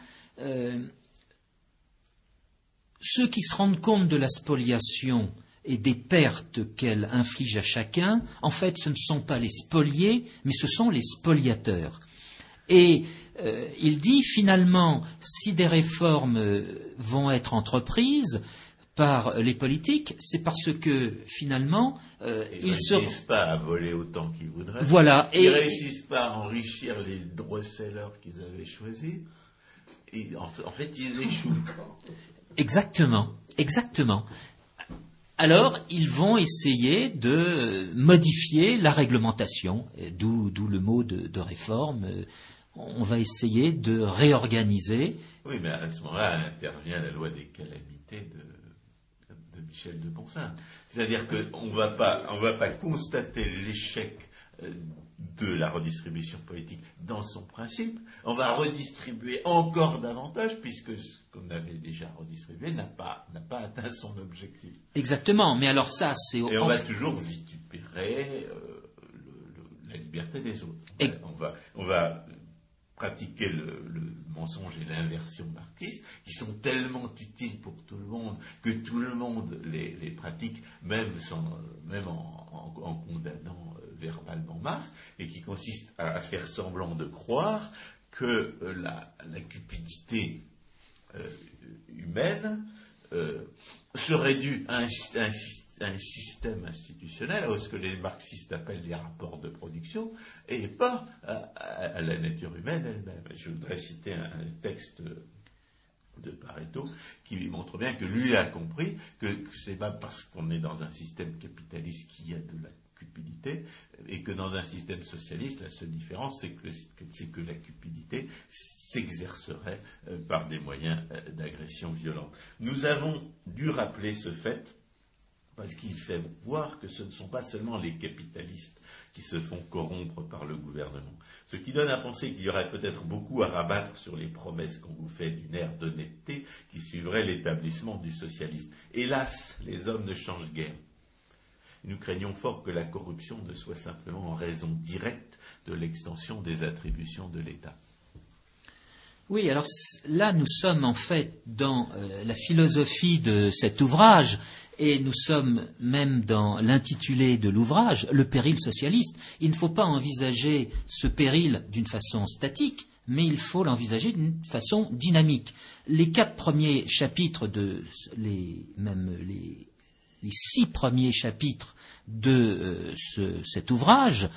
ceux qui se rendent compte de la spoliation et des pertes qu'elle inflige à chacun, en fait, ce ne sont pas les spoliés, mais ce sont les spoliateurs. Et euh, il dit finalement, si des réformes euh, vont être entreprises par les politiques, c'est parce que finalement,
euh, ils ne réussissent pas à voler autant qu'ils voudraient.
Voilà.
Ils ne réussissent pas à enrichir les droitsellers qu'ils avaient choisis. Et en fait, ils échouent.
Exactement, exactement alors ils vont essayer de modifier la réglementation, d'où le mot de, réforme. On va essayer de réorganiser.
Oui, mais à ce moment-là intervient la loi des calamités de, Michel de Bonsin. C'est-à-dire qu'on ne va pas constater l'échec euh, de la redistribution politique dans son principe, on va redistribuer encore davantage puisque ce qu'on avait déjà redistribué n'a pas, n'a pas atteint son objectif.
Exactement, mais alors ça c'est...
Et on va toujours vitupérer euh, la liberté des autres. On, va, on va pratiquer le, mensonge et l'inversion marxiste, qui sont tellement utiles pour tout le monde que tout le monde les, pratique, même, même en, en condamnant verbalement Marx, et qui consiste à, faire semblant de croire que euh, la, cupidité euh, humaine euh, serait due à un, système institutionnel, à ce que les marxistes appellent les rapports de production, et pas à, la nature humaine elle-même. Je voudrais citer un, texte de Pareto qui montre bien que lui a compris que c'est pas parce qu'on est dans un système capitaliste qu'il y a de la cupidité et que dans un système socialiste, la seule différence, c'est que, la cupidité s'exercerait euh, par des moyens euh, d'agression violente. Nous avons dû rappeler ce fait parce qu'il fait voir que ce ne sont pas seulement les capitalistes qui se font corrompre par le gouvernement. Ce qui donne à penser qu'il y aurait peut-être beaucoup à rabattre sur les promesses qu'on vous fait d'une ère d'honnêteté qui suivrait l'établissement du socialisme. Hélas, les hommes ne changent guère. Nous craignons fort que la corruption ne soit simplement en raison directe de l'extension des attributions de l'État.
Oui, alors là, nous sommes en fait dans euh, la philosophie de cet ouvrage et nous sommes même dans l'intitulé de l'ouvrage, le péril socialiste. Il ne faut pas envisager ce péril d'une façon statique, mais il faut l'envisager d'une façon dynamique. Les quatre premiers chapitres de les, même les, six premiers chapitres de euh, cet ouvrage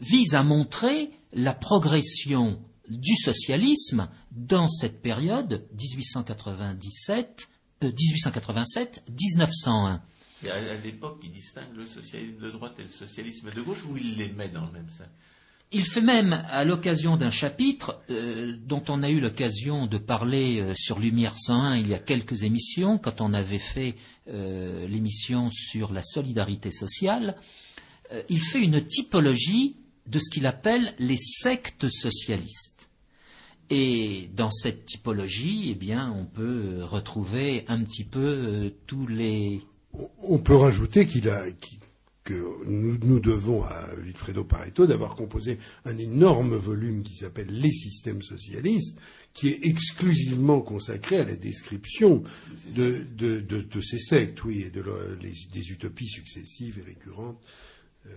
visent à montrer la progression du socialisme dans cette période 1897 1887-1901.
Euh, à l'époque, il distingue le socialisme de droite et le socialisme de gauche, ou il les met dans le même sac
il fait même, à l'occasion d'un chapitre euh, dont on a eu l'occasion de parler euh, sur Lumière 101 il y a quelques émissions, quand on avait fait l'émission sur la solidarité sociale, il fait une typologie de ce qu'il appelle les sectes socialistes. Et dans cette typologie, eh bien, on peut retrouver un petit peu euh, tous les.
On peut rajouter qu'il a, nous, devons à Vilfredo Pareto d'avoir composé un énorme volume qui s'appelle Les systèmes socialistes, qui est exclusivement consacré à la description de, ces sectes, oui, et de des utopies successives et récurrentes. Euh,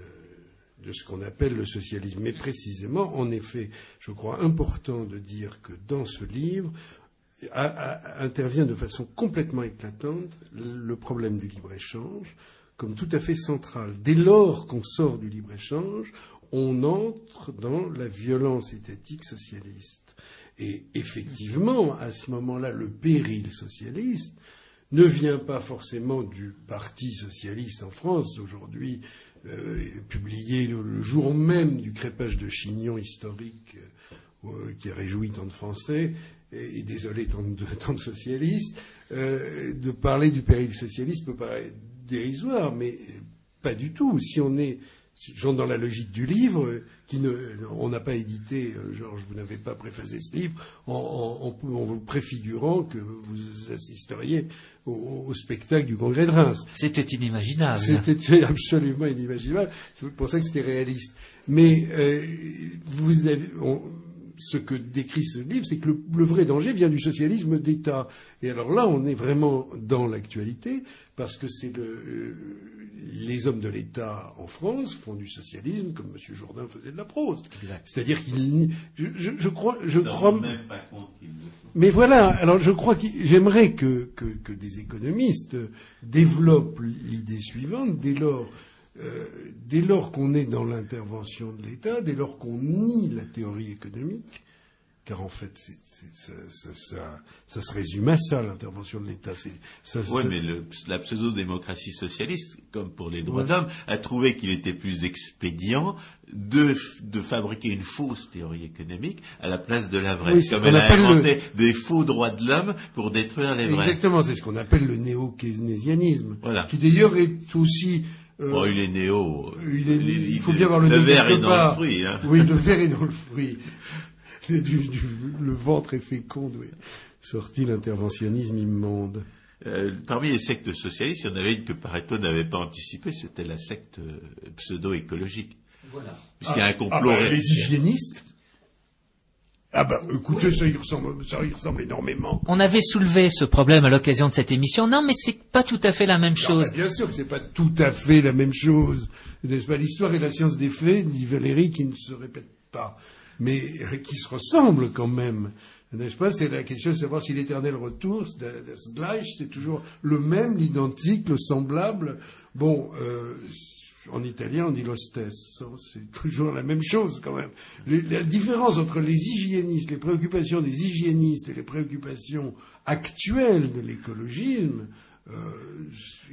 de ce qu'on appelle le socialisme. Mais précisément, en effet, je crois important de dire que dans ce livre intervient de façon complètement éclatante le problème du libre-échange comme tout à fait central. Dès lors qu'on sort du libre-échange, on entre dans la violence étatique socialiste. Et effectivement, à ce moment-là, le péril socialiste ne vient pas forcément du Parti socialiste en France. Aujourd'hui, euh, publié le, jour même du crépage de chignon historique euh, qui a réjoui tant de Français et, désolé tant de, socialistes, euh, de parler du péril socialiste peut paraître dérisoire, mais pas du tout. Si on est dans la logique du livre, qui ne, on n'a pas édité, Georges, vous n'avez pas préfacé ce livre, en, vous préfigurant que vous assisteriez au, spectacle du Congrès de Reims.
C'était inimaginable.
C'était absolument inimaginable. C'est pour ça que c'était réaliste. Mais euh, vous avez, ce que décrit ce livre, c'est que le, vrai danger vient du socialisme d'État. Et alors là, on est vraiment dans l'actualité, parce que c'est le, euh, les hommes de l'État en France font du socialisme comme M. Jourdain faisait de la prose. C'est-à-dire qu'il, je, je, crois, je crois.
Même pas compte
mais voilà, alors je crois que j'aimerais que, que, que, des économistes développent l'idée suivante dès lors euh, dès lors qu'on est dans l'intervention de l'État, dès lors qu'on nie la théorie économique, car en fait, ça, se résume à ça, l'intervention de l'État.
Oui, mais la pseudo-démocratie socialiste, comme pour les droits d'homme, a trouvé qu'il était plus expédient de, fabriquer une fausse théorie économique à la place de la vraie. comme elle a inventé des faux droits de l'homme pour détruire les vrais.
Exactement, c'est ce qu'on appelle le néo-keynésianisme, qui d'ailleurs est aussi
euh, il est néo.
Il, faut bien voir le,
le verre est dans le fruit. Hein.
Oui, le verre est dans le fruit. le ventre est fécond, oui. Sorti l'interventionnisme immonde.
Euh, parmi les sectes socialistes, il y en avait une que Pareto n'avait pas anticipée, c'était la secte euh, pseudo-écologique.
Voilà.
Puisqu'il y a un ah, complot. Ah
bah, les hygiénistes ah bah écoutez, ça y, ressemble, ça y ressemble énormément.
On avait soulevé ce problème à l'occasion de cette émission. Non, mais c'est pas tout à fait la même chose.
bien sûr que c'est pas tout à fait la même chose. N'est-ce pas? L'histoire et la science des faits, dit Valérie, qui ne se répètent pas mais qui se ressemblent quand même. N'est-ce pas? C'est la question de savoir si l'éternel retour, c'est toujours le même, l'identique, le semblable. Bon, euh, en italien, on dit l'hostess. C'est toujours la même chose quand même. la différence entre les hygiénistes, les préoccupations des hygiénistes et les préoccupations actuelles de l'écologisme, euh,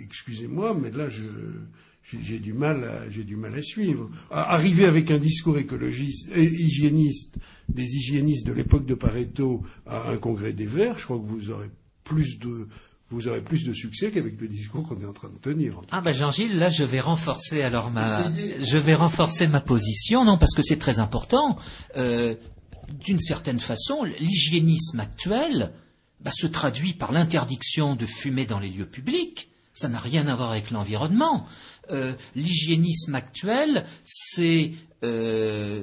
excusez-moi, mais là, j'ai du mal à, suivre. Arriver avec un discours écologiste, hygiéniste, des hygiénistes de l'époque de Pareto à un congrès des Verts, je crois que vous aurez plus de, vous aurez plus de succès qu'avec le discours qu'on est en train de tenir.
Ah ben Jean-Gilles, là je vais renforcer alors ma, je vais renforcer ma position, non parce que c'est très important. Euh, d'une certaine façon, l'hygiénisme actuel bah, se traduit par l'interdiction de fumer dans les lieux publics. Ça n'a rien à voir avec l'environnement. Euh, l'hygiénisme actuel, c'est euh,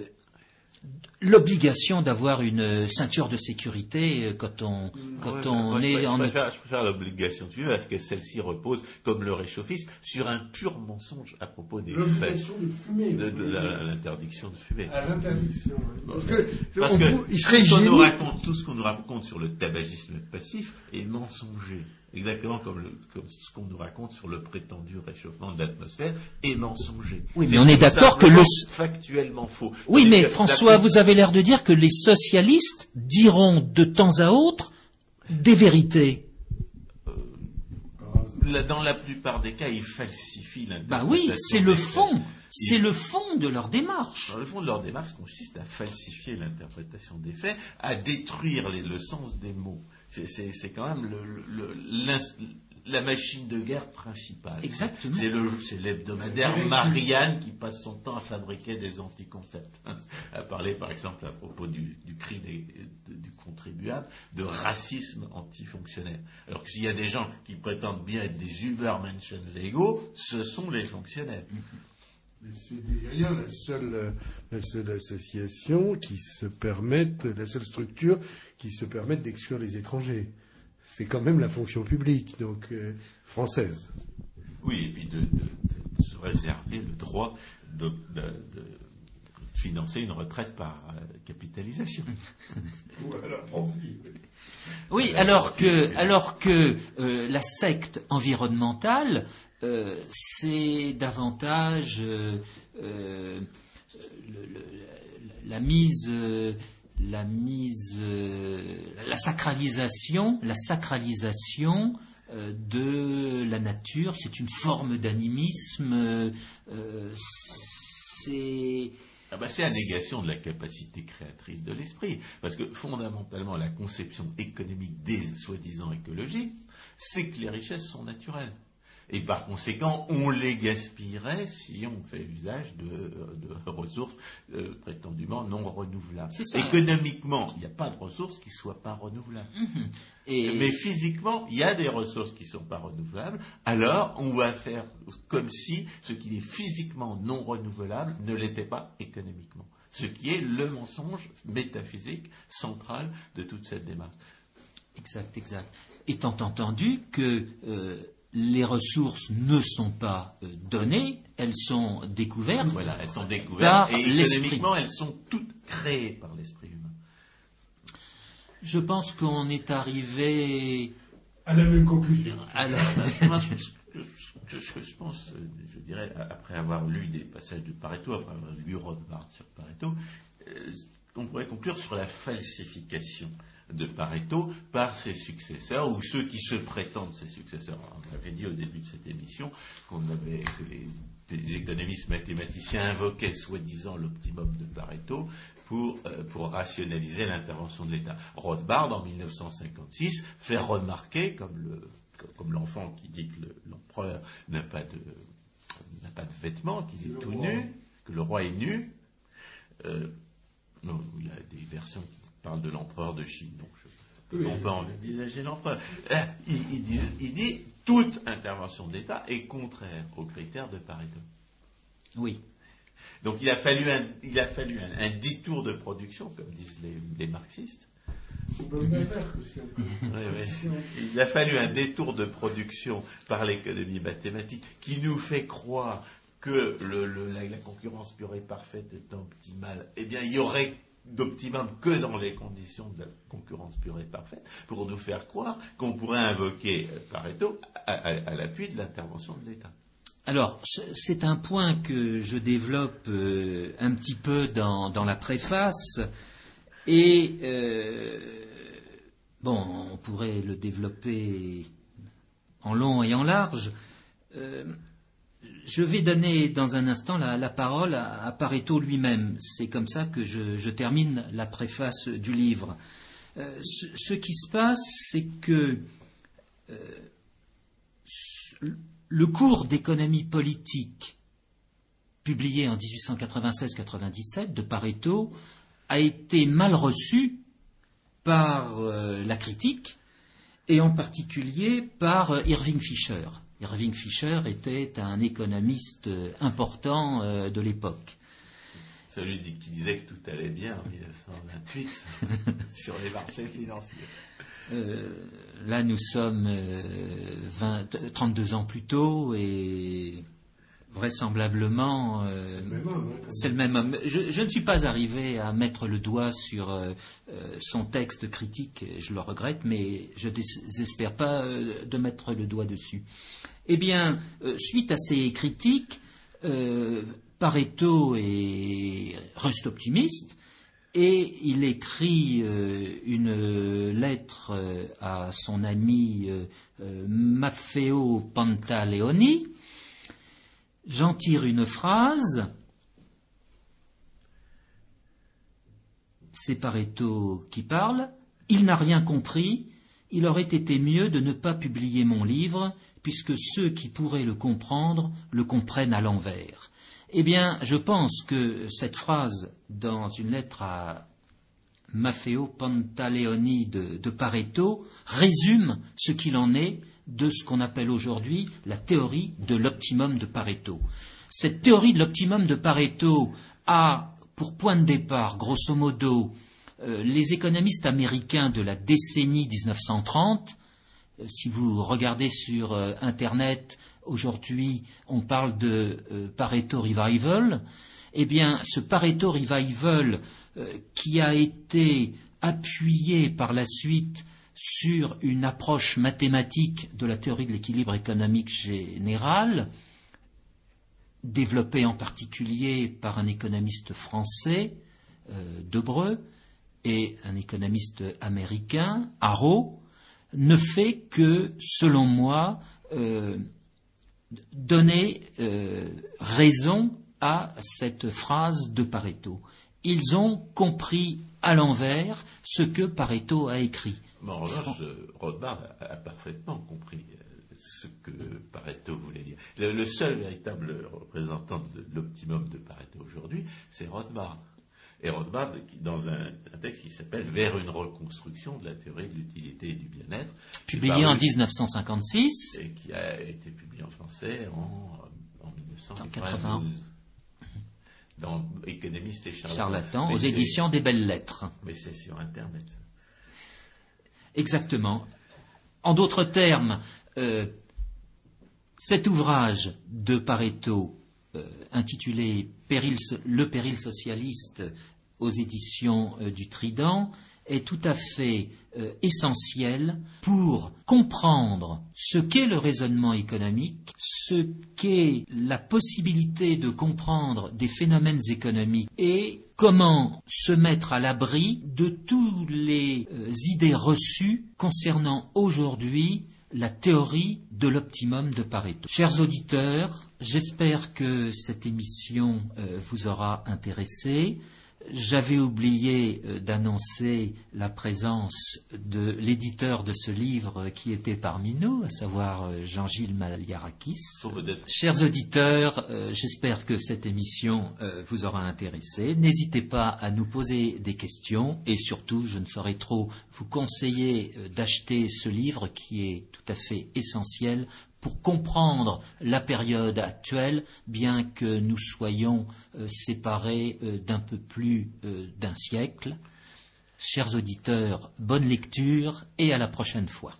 l'obligation d'avoir une ceinture de sécurité euh, quand on, quand on est
en. Je préfère, l'obligation de parce que celle-ci repose, comme le réchauffisme, sur un pur mensonge à propos des faits.
de fumer.
De, l'interdiction de fumer.
À l'interdiction.
Parce que, parce que il serait tout, ce qu'on nous raconte, tout ce qu'on nous raconte sur le tabagisme passif est mensonger exactement comme, ce qu'on nous raconte sur le prétendu réchauffement de l'atmosphère, est mensonger.
Oui, mais on est d'accord que le
factuellement faux.
Oui, mais François, vous avez l'air de dire que les socialistes diront de temps à autre des vérités.
Euh, dans la plupart des cas, ils falsifient l'interprétation.
Bah oui, c'est le fond. C'est le fond de leur démarche.
le fond de leur démarche consiste à falsifier l'interprétation des faits, à détruire le sens des mots c'est quand même la machine de guerre principale.
Exactement.
C'est l'hebdomadaire Marianne qui passe son temps à fabriquer des anticoncepts. à parler, par exemple, à propos du, cri du contribuable, de racisme antifonctionnaire. Alors que s'il y a des gens qui prétendent bien être des Übermenschen légaux, ce sont les fonctionnaires. Mm-hmm.
C'est d'ailleurs la seule, la seule association qui se permette, la seule structure qui se permette d'exclure les étrangers. C'est quand même la fonction publique, donc euh, française.
Oui, et puis de, se réserver le droit de, financer une retraite par euh, capitalisation.
Ou alors profit.
Oui, alors que, alors que euh, la secte environnementale euh, c'est davantage euh, euh, la mise, la mise, la sacralisation, la sacralisation de la nature. C'est une forme d'animisme. c'est
ah bah, c'est la négation de la capacité créatrice de l'esprit. Parce que fondamentalement, la conception économique des soi-disant écologies, c'est que les richesses sont naturelles. Et par conséquent, on les gaspillerait si on fait usage de, ressources euh, prétendument non renouvelables. Économiquement, il n'y a pas de ressources qui ne soient pas renouvelables. Mhm. Mais physiquement, il y a des ressources qui ne sont pas renouvelables. Alors, on va faire comme si ce qui est physiquement non renouvelable ne l'était pas économiquement. Ce qui est le mensonge métaphysique central de toute cette démarche.
Exact, exact. Étant entendu que euh, les ressources ne sont pas euh, données, elles sont découvertes.
Voilà, elles sont découvertes et économiquement, elles sont toutes créées par l'esprit humain.
Je pense qu'on est arrivé
à la même conclusion.
je, pense, je dirais, après avoir lu des passages de Pareto, après avoir lu Rothbard sur Pareto, euh, on pourrait conclure sur la falsification de Pareto par ses successeurs ou ceux qui se prétendent ses successeurs. On avait dit au début de cette émission qu'on avait que les, économistes mathématiciens invoquaient soi-disant l'optimum de Pareto pour, euh, pour rationaliser l'intervention de l'État. Rothbard, en 1956, fait remarquer, comme le comme l'enfant qui dit que l'empereur n'a pas de n'a pas de vêtements, qu'il est tout nu, que le roi est nu. Euh, non, il y a des versions qui parle de l'empereur de Chine. Donc on peut envisager l'empereur. Euh, il, dit, toute intervention d'État est contraire aux critères de Pareto.
Oui.
Donc il a fallu un, il a fallu un, détour de production, comme disent les, marxistes. Il a fallu un détour de production par l'économie mathématique qui nous fait croire que la, concurrence pure et parfaite est optimale. Eh bien, il y aurait d'optimum que dans les conditions de la concurrence pure et parfaite, pour nous faire croire qu'on pourrait invoquer Pareto à, l'appui de l'intervention de l'État.
Alors, c'est un point que je développe euh, un petit peu dans, la préface, et euh, bon, on pourrait le développer en long et en large. Euh, je vais donner dans un instant la, parole à, Pareto lui-même. C'est comme ça que je, termine la préface du livre. Euh, ce, qui se passe, c'est que euh, le cours d'économie politique publié en 1896-97 de Pareto a été mal reçu par la critique et en particulier par Irving Fisher. Irving Fisher était un économiste important euh, de l'époque.
Celui qui disait que tout allait bien en 1928 sur les marchés financiers.
Euh, là, nous sommes 32 euh, ans plus tôt et vraisemblablement, c'est le même homme. Hein, je, ne suis pas arrivé à mettre le doigt sur son texte critique, je le regrette, mais je ne désespère pas de mettre le doigt dessus. Eh bien, euh, suite à ces critiques, euh, Pareto reste optimiste et il écrit euh, une lettre à son ami Maffeo Pantaleoni. J'en tire une phrase. C'est Pareto qui parle. Il n'a rien compris. Il aurait été mieux de ne pas publier mon livre puisque ceux qui pourraient le comprendre le comprennent à l'envers. Eh bien, je pense que cette phrase dans une lettre à Maffeo Pantaleoni de, Pareto résume ce qu'il en est de ce qu'on appelle aujourd'hui la théorie de l'optimum de Pareto. Cette théorie de l'optimum de Pareto a pour point de départ, grosso modo, euh, les économistes américains de la décennie 1930 euh, si vous regardez sur euh, Internet, aujourd'hui, on parle de Pareto Revival. Eh bien, ce Pareto Revival qui a été appuyé par la suite sur une approche mathématique de la théorie de l'équilibre économique général, développée en particulier par un économiste français, Debreu, et un économiste américain, Arrow, ne fait que, selon moi, euh, donner euh, raison à cette phrase de Pareto. Ils ont compris à l'envers ce que Pareto a écrit.
en revanche, Rothbard a, parfaitement compris euh, ce que Pareto voulait dire. Le, seul véritable représentant de l'optimum de Pareto aujourd'hui, c'est Rothbard. Et Rothbard, dans un, texte qui s'appelle Vers une reconstruction de la théorie de l'utilité et du bien-être.
Publié en 1956.
Et qui a été publié en français en, 1980. Dans Économiste et charlatan.
Charlatan, aux éditions des Belles Lettres.
Mais c'est sur Internet.
Exactement. En d'autres termes, euh, cet ouvrage de Pareto euh, intitulé Le péril socialiste aux éditions euh, du Trident est tout à fait euh, essentiel pour comprendre ce qu'est le raisonnement économique, ce qu'est la possibilité de comprendre des phénomènes économiques et comment se mettre à l'abri de toutes les idées reçues concernant aujourd'hui la théorie de l'optimum de Pareto. Chers auditeurs, j'espère que cette émission euh, vous aura intéressé. J'avais oublié euh, d'annoncer la présence de l'éditeur de ce livre qui était parmi nous, à savoir euh, Jean-Gilles Maliarakis. Chers auditeurs, euh, j'espère que cette émission vous aura intéressé. N'hésitez pas à nous poser des questions et surtout, je ne saurais trop vous conseiller d'acheter ce livre qui est tout à fait essentiel pour comprendre la période actuelle, bien que nous soyons euh, séparés euh, d'un peu plus euh, d'un siècle. Chers auditeurs, bonne lecture et à la prochaine fois.